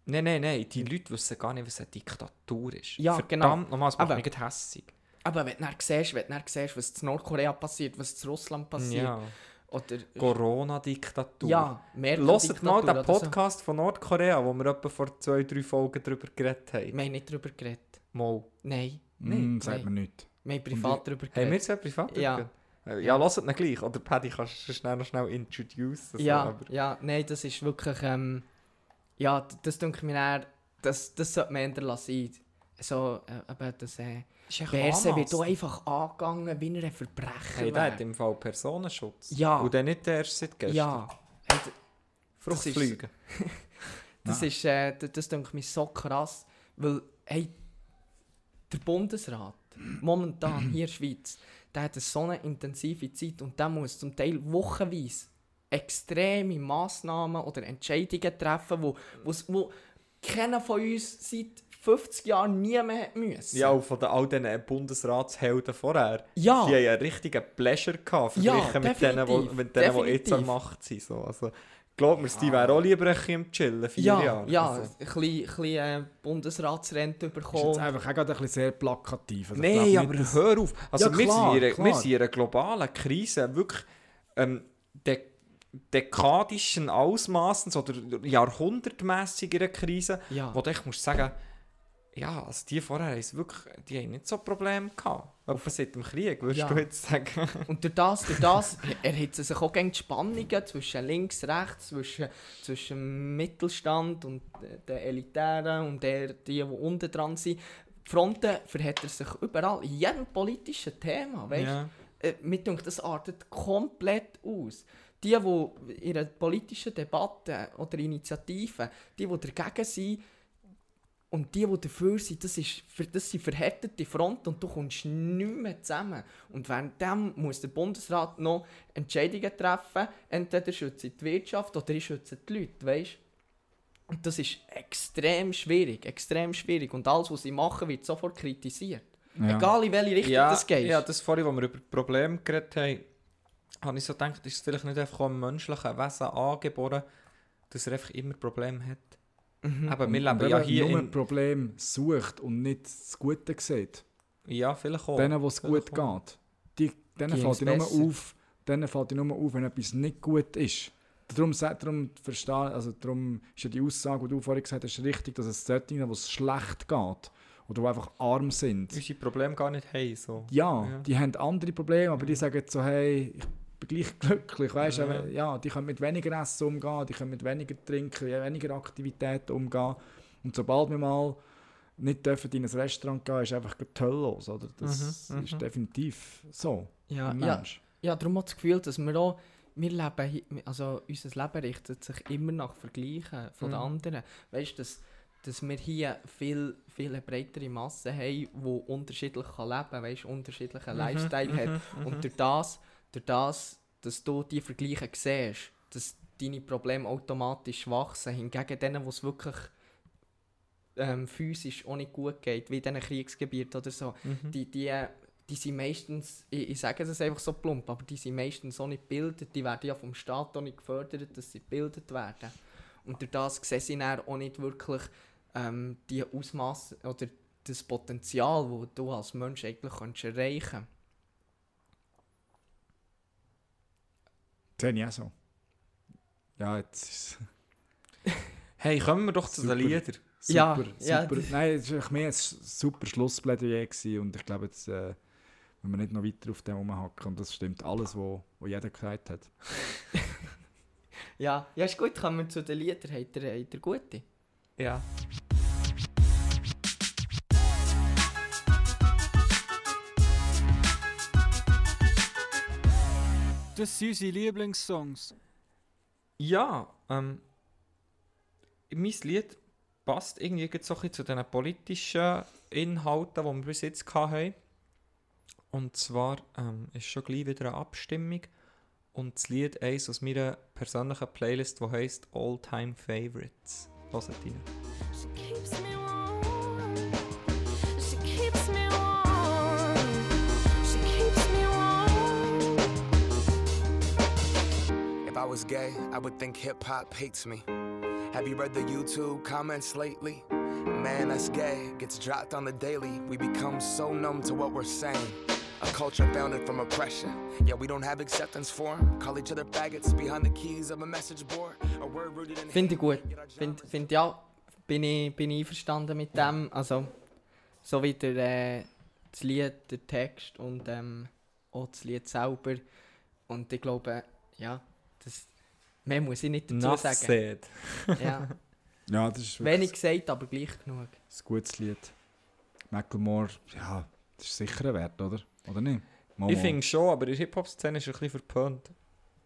Nein, nein, nein. Die Leute wissen gar nicht, was eine Diktatur ist. Ja, Verdammt, genau. nochmal, es macht Aber- mich hässig. Aber wenn du dann siehst, wenn du dann siehst was in Nordkorea passiert, was in Russland passiert, Ja. oder... Corona-Diktatur. Ja, mehr Hört mal den Podcast von Nordkorea, wo wir etwa vor zwei, drei Folgen darüber geredet haben. Wir haben nicht darüber geredet. Mal. Nein, Mm, sagt nein. man nicht. wir haben privat darüber geredet. Haben wir es ja privat Ja. darüber geredet? Ja, lasst ihn gleich. Oder Paddy, kannst du schnell noch schnell introducen? so, ja, aber- ja, nein, das ist wirklich, ähm, ja, das denke mir eher, das, das sollte man eher lassen. So, äh, das, äh, Berse wird auch einfach angegangen, wie er ein Verbrecher Hey, der hat im Fall Personenschutz. Ja. Und der nicht der erst seit gestern. Ja, hey, Fruchtfliegen. das ist, äh, d- das denke mir so krass, weil, hey, der Bundesrat, momentan hier in der Schweiz, der hat so eine intensive Zeit und der muss zum Teil wochenweise extreme Massnahmen oder Entscheidungen treffen, wo, wo keiner von uns seit 50 Jahren nie mehr müssen. Ja, und von den, all diesen Bundesratshelden vorher. ja. Die haben einen richtigen Pleasure gehabt, Ja, verglichen mit denen, wo, mit denen, die jetzt an Macht sind. So. Also, glaub mir, die wären auch lieber ein bisschen im Chillen, vier ja, Jahre. ja, Also. ein bisschen, äh, Bundesratsrente Ist jetzt bekommen. einfach auch gerade ein bisschen sehr plakativ. Also Nein, aber nicht, hör auf. Also Ja, wir, klar, sind in einer, klar. wir sind in einer globalen Krise, wirklich ähm, dekadischen Ausmaßens oder jahrhundertmäßiger Krise, Ja. wo du echt musst sagen, ja, also die vorher es wirklich, die haben nicht so Probleme gehabt. Etwa seit dem Krieg, würdest Ja. du jetzt sagen. Und durch das, durch das erhitzen sich auch gegen die Spannungen zwischen links, rechts, zwischen, zwischen dem Mittelstand und den Elitären und der, die, die unten dran sind. Die Fronten verhält er sich überall, in jedem politischen Thema. Weißt? Ja. Äh, mir denkt, das artet komplett aus. Die, die in einer politischen Debatte oder Initiative, die, die dagegen sind, und die, die dafür sind, das, ist, das sind verhärtete Fronten und du kommst nicht mehr zusammen. Und währenddem muss der Bundesrat noch Entscheidungen treffen, entweder schütze die Wirtschaft oder ich schütze die Leute, weißt? Und das ist extrem schwierig, extrem schwierig. Und alles, was sie machen, wird sofort kritisiert. Ja. Egal in welche Richtung Ja, das geht. ja, das vorhin, als wir über Probleme geredet haben, habe ich so gedacht, ist es vielleicht nicht einfach im menschlichen Wesen angeboren, dass er einfach immer Probleme hat. Mhm. Aber wir leben ja hier nur in... Problem sucht und nicht das Gute sieht. Ja, vielleicht auch. Denen, wo es gut auch. geht. Die, denen Die fällt haben's nur auf, denen fällt ja nur auf, wenn etwas nicht gut ist. Darum, darum, verstehe, also darum ist ja die Aussage, die du vorhin gesagt hast, richtig, dass es solche, wo es schlecht geht oder die einfach arm sind, Unsere Probleme gar nicht haben. So. ja, Ja. die haben andere Probleme, aber die sagen jetzt so, hey, ich bin gleich glücklich, weißt Ja. ja. ja, die können mit weniger Essen umgehen, die können mit weniger Trinken, weniger Aktivitäten umgehen und sobald wir mal nicht dürfen in ein Restaurant gehen, ist einfach los, oder? Das Mhm, ist mhm. definitiv so, ja, ein ja, Mensch. ja, darum hat das Gefühl, dass wir auch, wir leben, also unser Leben richtet sich immer nach Vergleichen von den Mhm. anderen. Weißt du, dass, dass wir hier viel, viel breitere Masse haben, die unterschiedlich kann leben kann, weißt unterschiedlichen Lifestyle hat. Mhm. Und durch das, durch das, dass du die Vergleiche siehst, dass deine Probleme automatisch wachsen, hingegen denen, wo es wirklich ähm, physisch auch nicht gut geht, wie in diesen Kriegsgebieten oder so, Mhm. die, die, äh, die sind meistens, ich, ich sage das einfach so plump, aber die sind meistens auch nicht gebildet, die werden ja vom Staat auch nicht gefördert, dass sie gebildet werden. Und durch das sehen sie dann auch nicht wirklich ähm, die Ausmaße oder das Potenzial, das du als Mensch eigentlich kannst erreichen Ich auch so. Ja, jetzt ist Hey, kommen wir doch zu den Super. Liedern. Ja, super. ja, super. das- Nein, es war mehr ein super Schlussplädoyer gewesen und ich glaube, jetzt äh, wenn wir nicht noch weiter auf dem rumhacken und das stimmt alles, was wo, wo jeder gesagt hat. Ja, ja, ist gut, kommen wir zu den Liedern. Habt ihr, habt ihr gute? Ja. Das sind unsere Lieblingssongs. Ja, ähm, mein Lied passt irgendwie so ein zu den politischen Inhalten, die wir bis jetzt hatten. Und zwar ähm, ist schon gleich wieder eine Abstimmung. Und das Lied eins aus meiner persönlichen Playlist, die heisst All Time Favorites. Hört rein. Was gay, I would think hip hop hates me. Have you read the YouTube comments lately? Man, that's gay gets dropped on the daily. We become so numb to what we're saying. A culture founded from oppression. Yeah, we don't have acceptance for 'em. Call each other faggots behind the keys of a message board. A word rooted in Finde ich gut. hate, yet our Finde find ja, bin ich, bin ich einverstanden mit dem. Also, so wie der, äh, das Lied, der Text und ähm, auch das Lied selber. Und ich glaube, ja, das, mehr muss ich nicht dazu Enough sagen. said. Ja, Ja, das ist wenig gesagt, aber gleich genug. ein gutes Lied. Macklemore, ja, das ist sicher ein Wert, oder? Oder nicht? Mal, Ich finde schon, aber in der Hip-Hop-Szene ist er ein bisschen verpönt.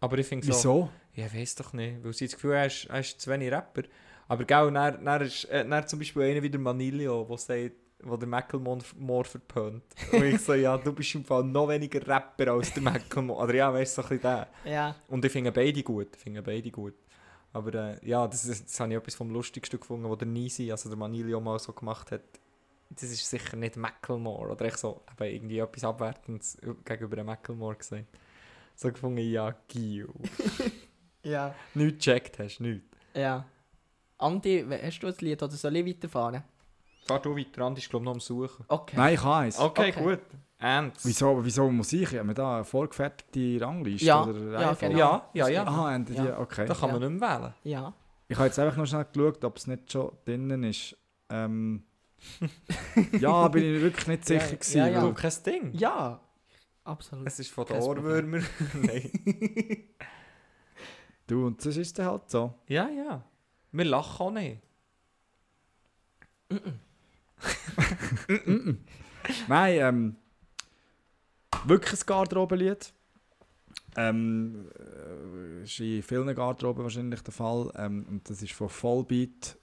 Aber ich finde so... Wieso? Ja, ich weiß doch nicht, weil sie das Gefühl haben, er ist, er ist zu wenig Rapper. Aber gell, dann, dann ist äh, dann zum Beispiel einer wie der Manilio, der sagt, wo der Macklemore verpönt. Und ich so, ja, du bist im Fall noch weniger Rapper als der Macklemore. Oder ja, weißt du, so ein bisschen der. Ja, Und ich finde beide gut, ich finde beide gut. Aber äh, ja, das, ist, das habe ich etwas vom Lustigsten gefunden, was der Nisi, also der Manilio mal so gemacht hat. Das ist sicher nicht Macklemore. Oder ich so, eben irgendwie etwas Abwertendes gegenüber dem Macklemore gesagt. So gefunden, ja, Gio. ja, Nichts gecheckt hast, nichts. ja. Andi, hast du ein Lied oder soll ich weiterfahren? Fahr du weiter, Andi ist glaube ich noch am Suchen. Okay. Nein, ich habe eins. Okay, Okay. gut. Ernst? Wieso, wieso Musik? Haben wir da eine vorgefertigte Rangliste? Ja, oder ja, genau. Ja, ja, ja. Aha, haben die, Ja. okay. Da kann man Ja. nicht mehr wählen. Ja. Ich habe jetzt einfach noch schnell geschaut, ob es nicht schon drinnen ist. Ähm, ja, bin ich wirklich nicht Ja, sicher ja, gewesen. ja. Du, weil- kein Ding. Ja, absolut. Es ist von den. Ohrwürmern. Nein. Du, und das ist dann halt so. Ja, ja. Wir lachen auch nicht. Nein, ähm, wirklich ein Garderobenlied. Ähm, äh, ist in vielen Garderoben wahrscheinlich der Fall. Ähm, und das ist von Vollbeat.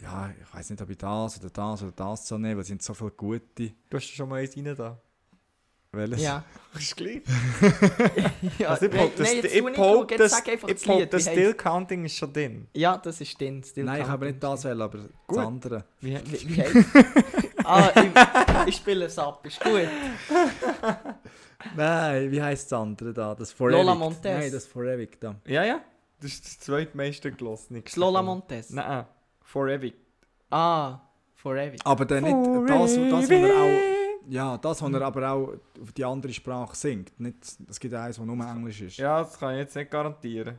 Ja, ich weiß nicht, ob ich das oder das oder das so nehme, weil es sind so viele gute. Du hast schon mal eins rein da. Welches? Ja. Ist gleich. ja. Also ich behaupte, nein, das- ich behaupte, das- sag einfach ich das behaupte, Still Counting ist schon drin. Ja, das ist den Still Nein, ich habe Counting. nicht das wählen, aber Gut. das andere. Wie, Wie, wie heisst Ah, ich, ich spiele es ab, ist gut. Nein, wie heisst das andere da? Das For Lola Ewig. Montez. Nein, das For Ewig da. ja, ja. Das ist das zweitmeiste gelassen. Das Lola Montes. Nein, for ewig. Ah, Forever. Aber dann nicht das, das, was er auch. Ja, das, was er aber auch auf die andere Sprache singt. Nicht, es gibt eins, das nur Englisch ist. Ja, das kann ich jetzt nicht garantieren.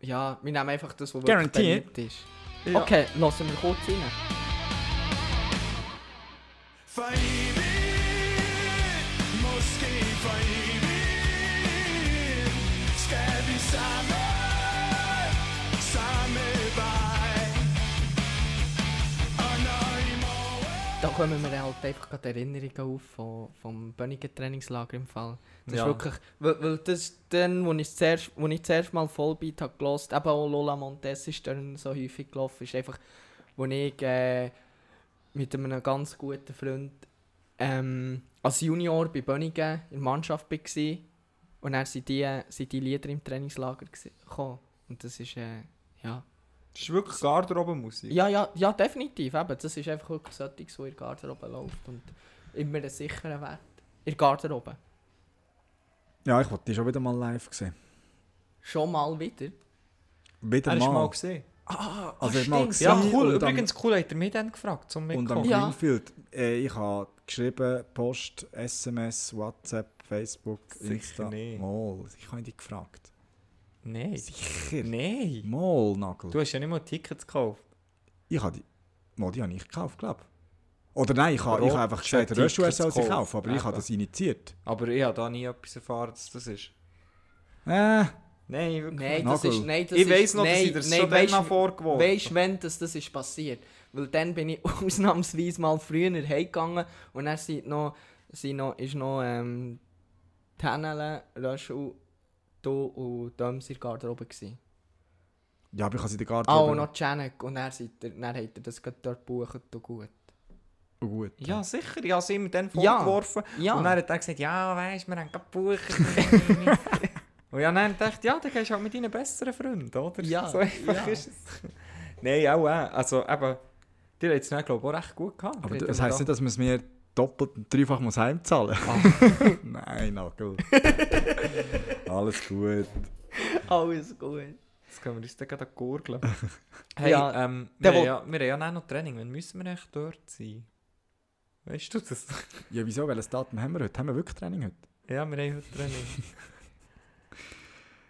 Ja, wir nehmen einfach das, was wirklich beliebt ist. Ja. Okay, lassen wir kurz rein. Da kommen mir halt einfach gerade Erinnerungen auf von, vom Bönnigen Trainingslager im Fall. Das Ja. ist wirklich, weil, weil das ist dann, wo ich zuerst, wo ich zuerst mal Vollbeat habe gelost, eben auch Lola Montes ist dann so häufig gelaufen, ist einfach, wo ich äh, mit einem ganz guten Freund ähm, als Junior bei Bönnigen in der Mannschaft war und dann sind die, sind die Lieder im Trainingslager gekommen. Und das ist, äh, ja, Das ist wirklich Garderobenmusik. ja, ja, ja, definitiv. Eben. Das ist einfach wirklich so etwas, was in der Garderobe läuft. Und immer ein sicherer Wert. In der Garderobe. Ja, ich wollte die schon wieder mal live sehen. Schon mal wieder. Wieder Er mal. mal gesehen. Ah, Also, ich mal Ja, gesehen cool. und am- Übrigens, cool, hat er mich dann gefragt, zum Und am Mitkommen. Ja. Greenfield, äh, ich habe geschrieben, Post, SMS, WhatsApp, Facebook, Sicher Insta. nicht. Mal, ich habe dich gefragt. Nein. Sicher. Nein. Mal, Nagel. Du hast ja nicht mal Tickets gekauft. Ich habe die, mal, die habe ich gekauft, glaube ich. Oder nein, ich habe, ich einfach gesagt, Röschel soll sie gekauft. kaufen, aber ich habe das initiiert. Aber ich habe da nie etwas erfahren, dass das ist. Äh, Nein, wirklich Nein, nicht. das Nagel. ist, nein, das Ich weiss noch, dass ich das nein, schon dann noch vorgeworfen Weißt du, wenn das, das ist passiert? Weil dann bin ich ausnahmsweise mal früher heimgegangen und dann sind noch, sind noch, ist noch ähm, Tennele, Röschel, du und Döms in der Garderobe gewesen. ja, aber ich habe sie in der Ah, Garderobe. und noch Janek und dann, seid ihr, dann habt ihr das gerade dort gebucht und gut. Gut. Ja, sicher. Ich habe es ihm dann vorgeworfen. Ja. Und dann hat er gesagt, ja, weißt du, wir haben gerade gebucht. und ja, dann dachte ich, ja, dann gehst du halt mit deinen besseren Freunden, oder? Ja, So einfach ja. ist es. Nein, auch, äh, also eben, dir hat es dann, glaube ich, auch recht gut gehabt. Aber das heisst da. nicht, dass man es mir doppelt und dreifach muss heimzahlen Nein, Nagel. Alles gut. Alles gut. Jetzt können wir uns dann gerade gurgeln. Hey, Ja, ähm, wir, haben ja, wir haben ja auch noch Training. Wann müssen wir echt dort sein? Weißt du das? Ja, wieso? Welches Datum haben wir heute? Haben wir wirklich Training heute? ja, wir haben heute Training.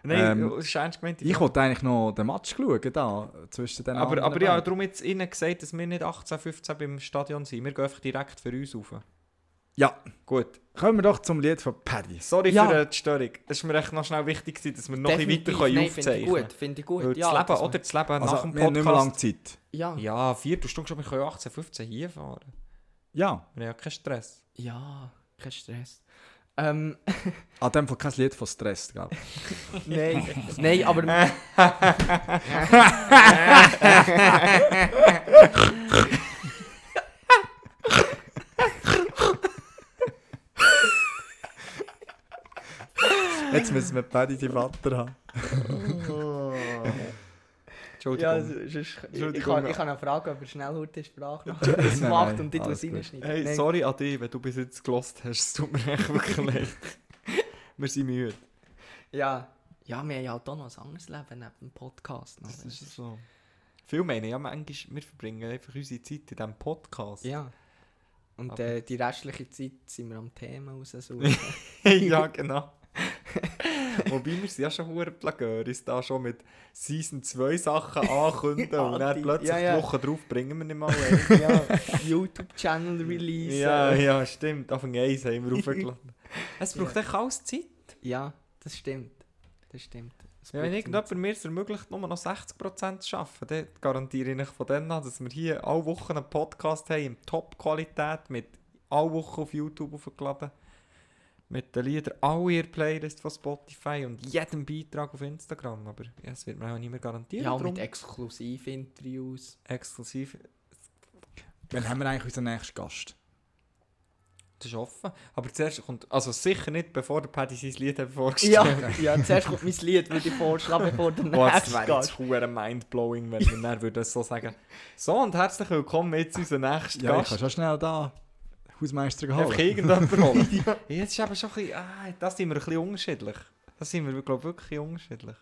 Nein, Ähm, es ist ernst gemeint. Ich wollte eigentlich noch den Match schauen, da, zwischen den aber, aber ich habe beiden. darum jetzt ihnen gesagt, dass wir nicht 18, 15 beim Stadion sind. Wir gehen einfach direkt für uns rauf. Ja, Gut. kommen wir doch zum Lied von Paddy. Sorry Ja. für äh, die Störung. Es ist mir echt noch schnell wichtig, gewesen, dass wir noch ein bisschen weiter können Nein, finde ich aufzeichnen gut, finde ich gut. Weil ja, das Leben, oder? Das Leben nach Also, dem wir haben nicht mehr lange Podcast. Zeit. Ja, ja. Ja, vier Stunden schon, wir können 18, 15 hier fahren. Ja, Wir haben ja keinen Stress. kein Stress. Ähm, an dem Fall kein Lied von Stress, gell? nein, nein, aber... Jetzt müssen wir Paddy die Vater haben. Entschuldigung. Ja, es ist, ich, Entschuldigung. kann, ich kann eine Frage, ob er schnell heute Sprachnachricht Nein, macht nein, und nicht was reinschneidet. Hey, Nein. sorry an dich, wenn du bis jetzt gelost hast. Es tut mir echt wirklich leid. Wir sind müde. Ja. ja, wir haben ja halt auch noch ein anderes Leben neben dem Podcast. noch. Das ist so. Viele meinen ja manchmal, wir verbringen einfach unsere Zeit in diesem Podcast. Ja. Und äh, die restliche Zeit sind wir am Thema raussuchen. ja, genau. Wobei wir sind ja schon hure Plagöris, da schon mit Season 2 Sachen ankündigen Ja, und dann die- plötzlich ja, ja. die Woche drauf bringen wir nicht mal einen. ja, YouTube-Channel Release. ja, äh. ja, stimmt. Anfang 1 haben wir aufgeladen. Es braucht echt alles Zeit. ja, das stimmt. Das stimmt. Ja, wenn irgendjemand mir es ermöglicht, nur noch 60% zu arbeiten, dann garantiere ich von dann an, dass wir hier alle Wochen einen Podcast haben in Top-Qualität, mit alle Wochen auf YouTube aufgeladen, mit den Liedern alle der Playlist von Spotify und jedem Beitrag auf Instagram. Aber ja, es wird mir auch nicht mehr garantieren. Ja, darum mit Exklusivinterviews. exklusiv. Wann haben wir eigentlich unseren nächsten Gast? Das ist offen. Aber zuerst kommt, also sicher nicht, bevor der Paddy sein Lied hat vorgestellt Ja, ja, zuerst kommt mein Lied, würde ich vorschlagen, bevor der Oh, das nächste wäre Gast. jetzt mindblowing, wenn wir dann würden so sagen. So, und herzlich willkommen jetzt unser nächster Ja, ich Gast. kann schon schnell da Hausmeister Einfach geholt. irgendjemand holen. Jetzt ist aber schon ein bisschen, ah, das sind wir ein bisschen unterschiedlich. Das sind wir, glaube ich, wirklich unterschiedlich.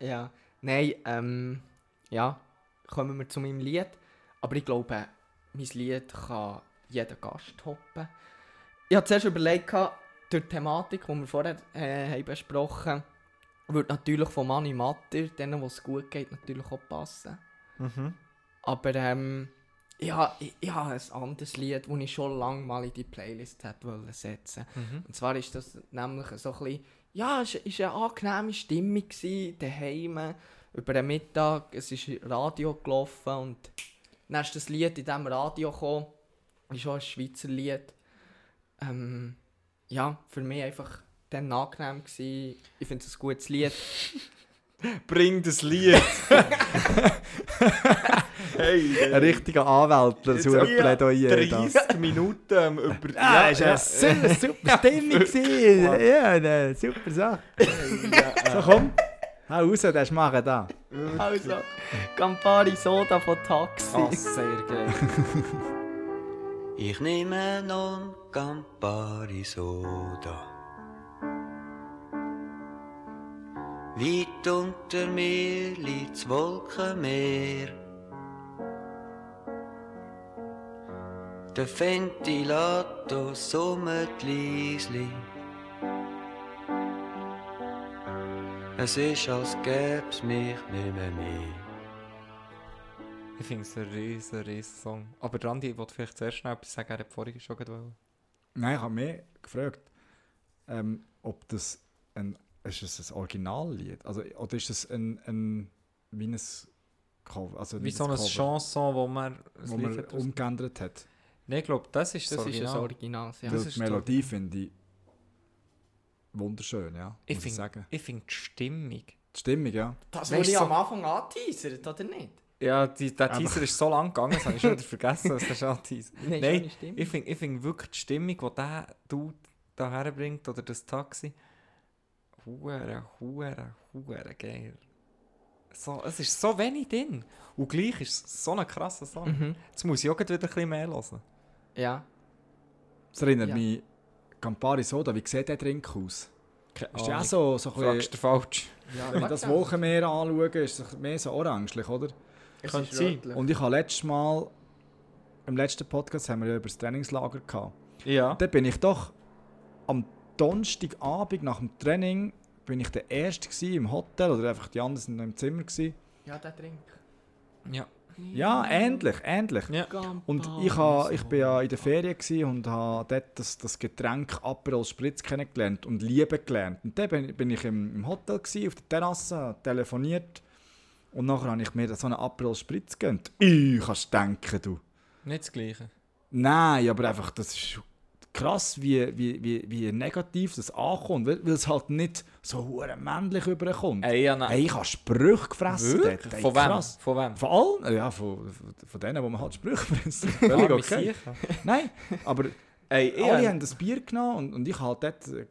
Ja, nein, ähm, ja, kommen wir zu meinem Lied. Aber ich glaube, mein Lied kann jeder Gast toppen. Ich habe zuerst überlegt, durch die Thematik, die wir vorher äh, haben besprochen haben, würde natürlich von Mani Matter, denen, wo es gut geht, natürlich auch passen. Mhm. Aber ähm, ja, ich, ich habe ein anderes Lied, das ich schon lange mal in die Playlist wollen setzen Mhm. Und zwar ist das nämlich so ein bisschen, ja, es war eine angenehme Stimmung daheim, über den Mittag, es ist Radio gelaufen und dann ist das Lied in diesem Radio gekommen, ist auch ein Schweizer Lied. Ähm, ja, für mich einfach dann angenehm gewesen. Ich finde es ein gutes Lied. Bring das Lied! hey, Ein richtiger Anwältler, so ein Plädoyer. da. 30 Minuten ähm, über... Ja, ist eine super, super Stimmung gewesen. Ja, eine super Sache. So, komm. Hau raus, das machen da. Also, Campari Soda von Taxi. Ah, sehr geil. Ich nehme non Campari Soda. Weit unter mir liegt das Wolkenmeer. Der Ventilator summt leisli. Es ist, als gäb's mich nicht mehr mehr. Ich finde es ein riesen, riesen Song. Aber Randi, ich wollte vielleicht zuerst schnell etwas sagen, er hat vorhin schon gerade wollen. Nein, ich habe mich gefragt, ähm, ob das ein, ist es ein Originallied? Also, oder ist es ein, ein wie ein Cover? Also Wie so eine Cover, Chanson, wo man... wo man umgeändert hat. Nein, ich glaube, das ist Das das ist ein Original. Original, ja. Das ist die Melodie finde ich wunderschön, ja. Ich finde find die Stimmung... Die Stimmung, ja. Das, was ich du, am Anfang anteasert, oder nicht? Ja, die, der Teaser ist so lang gegangen, das habe ich schon wieder vergessen, was der schon Teaser Nein, Nein. Ich finde ich find wirklich die Stimmung, die der Dude da herbringt, oder das Taxi, hure, hure, hure geil. So, es ist so wenig drin. Und gleich ist es so ein krasser Song. Mhm. Jetzt muss ich auch wieder ein bisschen mehr hören. Ja. Das erinnert Ja. mich Campari Soda, wie sieht der Drink aus? Keine Ist der auch so, so ein bisschen, Fragst du falsch? ja, wenn ich das Wolkenmeer anschaue, ist es mehr so orangelich, oder? Es Könnte ist sein. Und ich habe letztes Mal, im letzten Podcast haben wir ja über das Trainingslager gehabt. Ja. Da bin ich doch am Donnerstagabend nach dem Training bin ich der Erste gewesen im Hotel oder einfach die anderen sind noch im Zimmer gewesen. Ja, der Trink. Ja. Ja, ähnlich, ähnlich. Ja. Und ich, ha, ich bin ja in der Ferien gewesen und habe dort das, das Getränk Aperol Spritz kennengelernt und lieben gelernt. Und dann bin, bin ich im, im Hotel gewesen, auf der Terrasse, telefoniert und nachher habe ich mir so einen Aperol Spritz gegönnt. Ich kannst denken, du. Nicht das Gleiche. Nein, aber einfach, das ist krass, wie, wie, wie, wie negativ das ankommt, weil, weil es halt nicht so hure männlich überkommt. Ey, ja. Hey, ich habe Sprüche gefressen dort. Ey, Von wem? Von wem? Von allen? Ja, von, von, denen, die man halt Sprüche fressen. Ah, Völlig wir okay. Nein, aber Ey, alle hab- haben das Bier genommen und, und ich habe dort äh, äh,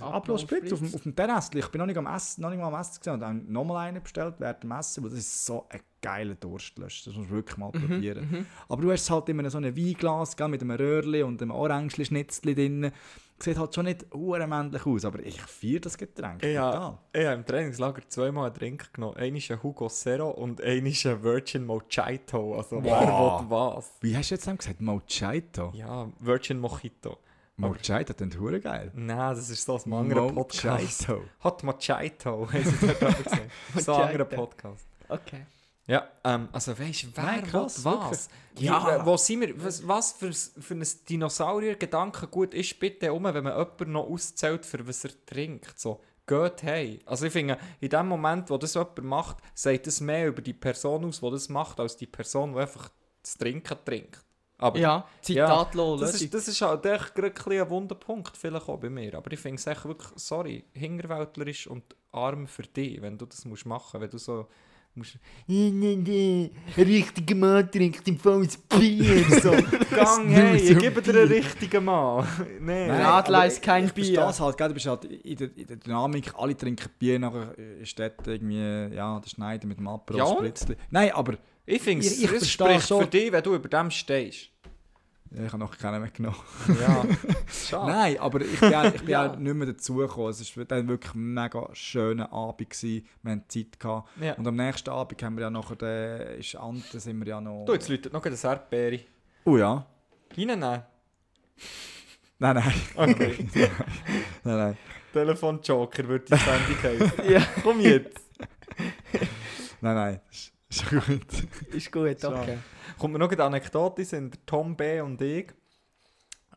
Aperol Abschlusspritz auf, auf dem Terrasse. Ich bin noch nicht am Essen, noch nicht mal am Essen gewesen und habe nochmal einen bestellt während dem Essen, weil das ist so ein geiler Durstlöscher. Das musst du wirklich mal probieren. Aber du hast es halt immer so einem Weinglas gell, mit einem Röhrli und einem Orangenschnitzli drin. Sieht halt schon nicht männlich aus, aber ich feiere das Getränk. Ja, total. ich habe im Trainingslager zweimal einen Drink genommen. Einen Hugo Zero und einen Virgin Mojito. Also, wer Wow. will was? Wie hast du jetzt eben gesagt? Mojito? Ja, Virgin Mojito. Mojito klingt hure geil. Nein, das ist so aus einem anderen Podcast. Mojito. Hot Mojito, haben sie aber gesagt. So ein anderer. Podcast. Okay. Ja, ähm, also weißt du, wer Nein, will krass, was? Wie, Ja. äh, Wo sind wir? Was, was für, für ein Dinosaurier-Gedankengut ist bitte um, wenn man jemanden noch auszählt, für was er trinkt? So, geht hey. Also ich finde, in dem Moment, wo das jemand macht, sagt es mehr über die Person aus, die das macht, als die Person, die einfach das Trinken trinkt. Aber Ja, Zitat ja, das, ist, das ist halt echt gerade ein bisschen ein Wunderpunkt, vielleicht auch bei mir. Aber ich finde es echt wirklich, sorry, hingerwältlerisch und arm für dich, wenn du das musst machen, wenn du so musst... Ein richtiger Mann trinkt im ein Bier, so. Gang, hey, ich gebe dir einen richtigen Mann. nee. Nein. Radler ist kein Bier. es halt, gell, du bist halt in der, in der Dynamik, alle trinken Bier, nachher ist dort irgendwie, ja, der Schneider mit dem Aperol Ja? Spritzli. Nein, aber Ich finde es spricht schon. für dich, wenn du über dem stehst. Ja, ich habe noch keinen mitgenommen. Ja, schade. Nein, aber ich bin, auch- ich bin Ja. auch nicht mehr dazugekommen. Es war dann wirklich ein mega schöner Abend. Gewesen. Wir hatten Zeit. Gehabt. Ja. Und am nächsten Abend haben wir ja nachher, den, ist Ante, sind wir ja noch... Du, jetzt läutet noch eine Erdbeere. Oh ja. Reinnehmen? Nein, nein. Okay. nein, nein. Telefon-Joker würde die Sendung heißen. Ja. Komm jetzt. Nein, nein. Ist, ist gut. Ist gut, okay. Kommt mir noch eine Anekdote sind Tom B. und ich.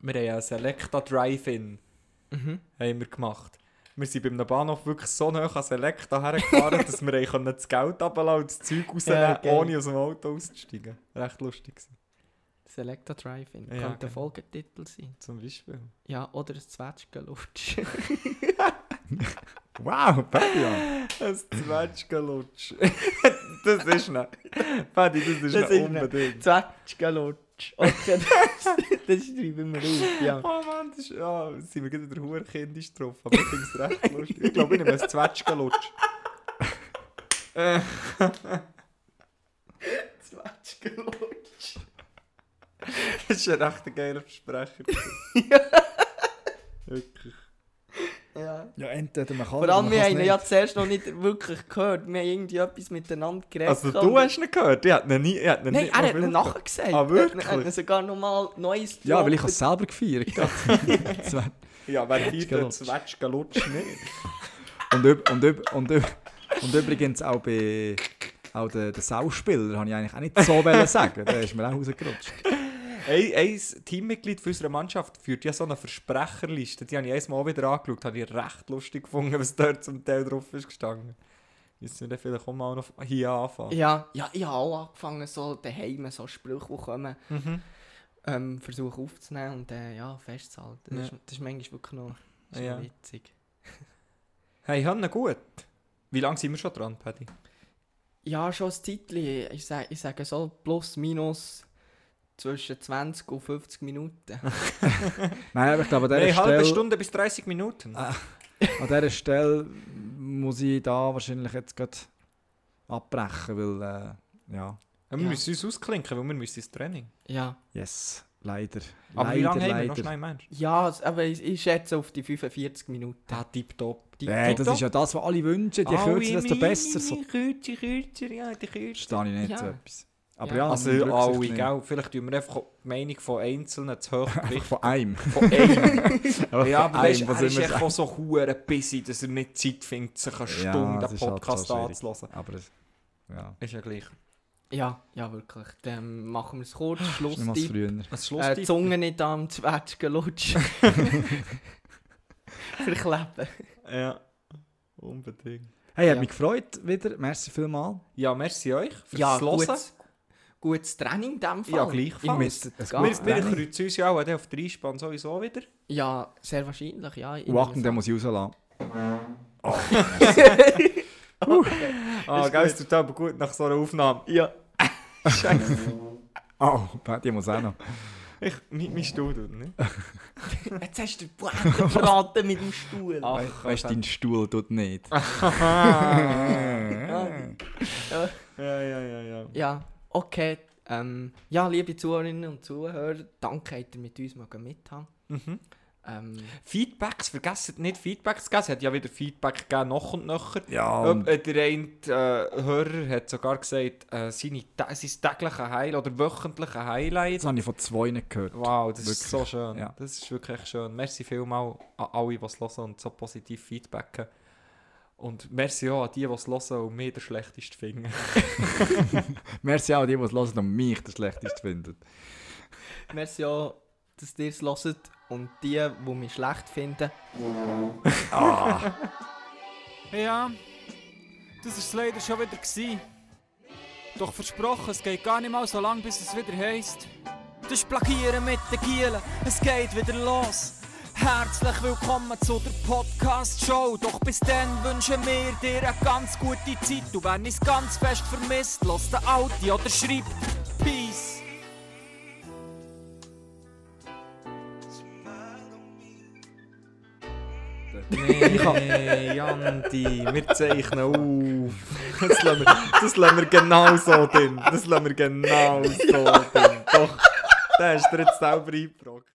Wir haben einen Selecta Drive-In Mhm. haben wir gemacht. Wir sind beim Bahnhof wirklich so nah an Selecta hergefahren, dass wir können das Geld abladen und das Zeug rausnehmen, Ja, geil. ohne aus dem Auto auszusteigen. Recht lustig gewesen, Selecta Drive-In. Ja, Könnte der genau. Folgetitel sein. zum Beispiel. Ja, oder ein Zwetschgenlutsch. Wow, Fabian. Ein Zwetschgenlutsch. das ist nicht. Paddy, das ist Das nicht unbedingt. Zwetschgenlutsch. Okay, das, das schreiben wir auf, ja. Oh Mann, das ist, ja, sind wir gerade wieder hure kindisch drauf, aber ich finde es recht lustig. Ich glaube, ich nehme ein Zwetschgenlutsch. Äh, Zwetschgenlutsch. das ist ein recht geiler Versprecher. Wirklich. Ja. Ja, entweder man kann Vor allem, wir haben ihn nicht. ja zuerst noch nicht wirklich gehört. Wir haben irgendwie etwas miteinander geredet. Also du hast ihn gehört? Ich hätte ihn nie... Ich hätte ihn Nein, nicht er mal hat ihn nachher gesagt. Ah, wirklich? Er hat ihn sogar nochmal Neues Ja, weil ich es selber gefeiert habe. Ja, wer feiert Gelutscht. den Zwetschgenlutsch nicht? und, üb, und, üb, und, üb, und übrigens auch bei auch den, den Sauspieler habe ich eigentlich auch nicht so sagen. Der ist mir auch rausgerutscht. Ein, ein Teammitglied von unserer Mannschaft führt ja so eine Versprecherliste. Die habe ich einmal wieder angeschaut. Habe ich recht lustig gefunden, was dort zum Teil drauf ist gestanden. Jetzt wir dann vielleicht auch mal noch hier anfangen. Ja, ja, ich habe auch angefangen, so daheim so Sprüche, die kommen, Mhm. ähm, versuchen aufzunehmen und äh, ja, festzuhalten. Das, Ja. ist, das ist manchmal wirklich noch, ist Ja. noch witzig. Hey, Hanna, gut. Wie lange sind wir schon dran, Paddy? Ja, schon ein Zeitchen. Ich sage, ich sage so plus minus zwischen 20 und 50 Minuten. Nein, aber ich glaube, an dieser, Nein, halbe Stelle, Stunde bis 30 Minuten. Ah. an dieser Stelle muss ich da wahrscheinlich jetzt gerade abbrechen, weil, äh, ja, Ja, wir Ja. müssen uns ausklinken, weil wir müssen ins Training. ja. yes, leider. Aber leider, wie lange haben wir leider. noch schnell, Mensch? Ja, aber ich, ich schätze auf die 45 Minuten. Ah, tipptopp. Die, Äh, das ist ja das, was alle wünschen. Je kürzer, desto besser. So Kürzer, kürzer, ja, die kürzer. verstehe ich nicht Ja. so etwas. Aber Ja. ja, Also alle, gell? Vielleicht tun wir einfach die Meinung von Einzelnen zu hoch von einem. Von einem. Aber ja, von aber weißt, einem, er was ist immer echt auch so hure busy, dass er nicht Zeit findet, sich eine Ja, Stunde halt Podcast so schwierig. anzuhören. Aber es, ja, Ist ja gleich. ja, ja, wirklich. Dann machen wir es kurz. Äh, Schlusstipp. die Zunge nicht am Zwetschgen lutschen. Verkleben. Ja, unbedingt. Hey, hat Ja. mich gefreut wieder. Merci vielmals. Ja, merci euch fürs Ja, Hören. Gutes, Training in dem Fall. Ja, gleichfalls. Wir, wir kreuzen uns ja auch auf die Einspann sowieso wieder. Ja, sehr wahrscheinlich, ja. Und achten, den muss ich rauslassen. Ah, geil, es tut aber gut nach so einer Aufnahme. Ja. Oh, die muss auch noch. Ich, mein, mein Stuhl tut nicht. Jetzt hast du die Pointe verraten mit dem Stuhl. Ach, Weißt weißt du, dein Stuhl tut nicht. Ja. Ja, ja, ja, ja. Okay. Ähm, ja, liebe Zuhörerinnen und Zuhörer, danke, dass ihr mit uns mal mithaben. Mhm. Ähm, Feedbacks, vergesst nicht Feedbacks zu geben. Es hat ja wieder Feedback gegeben, noch und nöcher. Ja, und äh, der eine äh, Hörer hat sogar gesagt, äh, seine, sein tägliche Highlight oder wöchentliche Highlight. das habe ich von zwei nicht gehört. Wow, das ist Wirklich, so schön. ja. Das ist wirklich schön. Merci vielmal an alle, die es hören und so positiv feedbacken. Und merci auch an die, die es hören und mir der schlechteste finden. Merci auch an die, die es hören und mich der schlechteste finden. merci auch, dass ihr es hört und die, die mich schlecht finden. Ja, das war es leider schon wieder. Gewesen. Doch versprochen, es geht gar nicht mal so lang, bis es wieder heisst. Das ist Plagieren mit den Gielen, es geht wieder los. Herzlich willkommen zu der Podcast-Show. Doch bis dann wünschen wir dir eine ganz gute Zeit. Du wenn es ganz fest vermisst, los den Audi oder schreibt Peace. Nee, Jandi, wir zeichnen auf. Das lassen wir, das lassen wir genau so drin. Das lassen wir genau so drin. Doch, da hast du dir jetzt selber eingebrockt.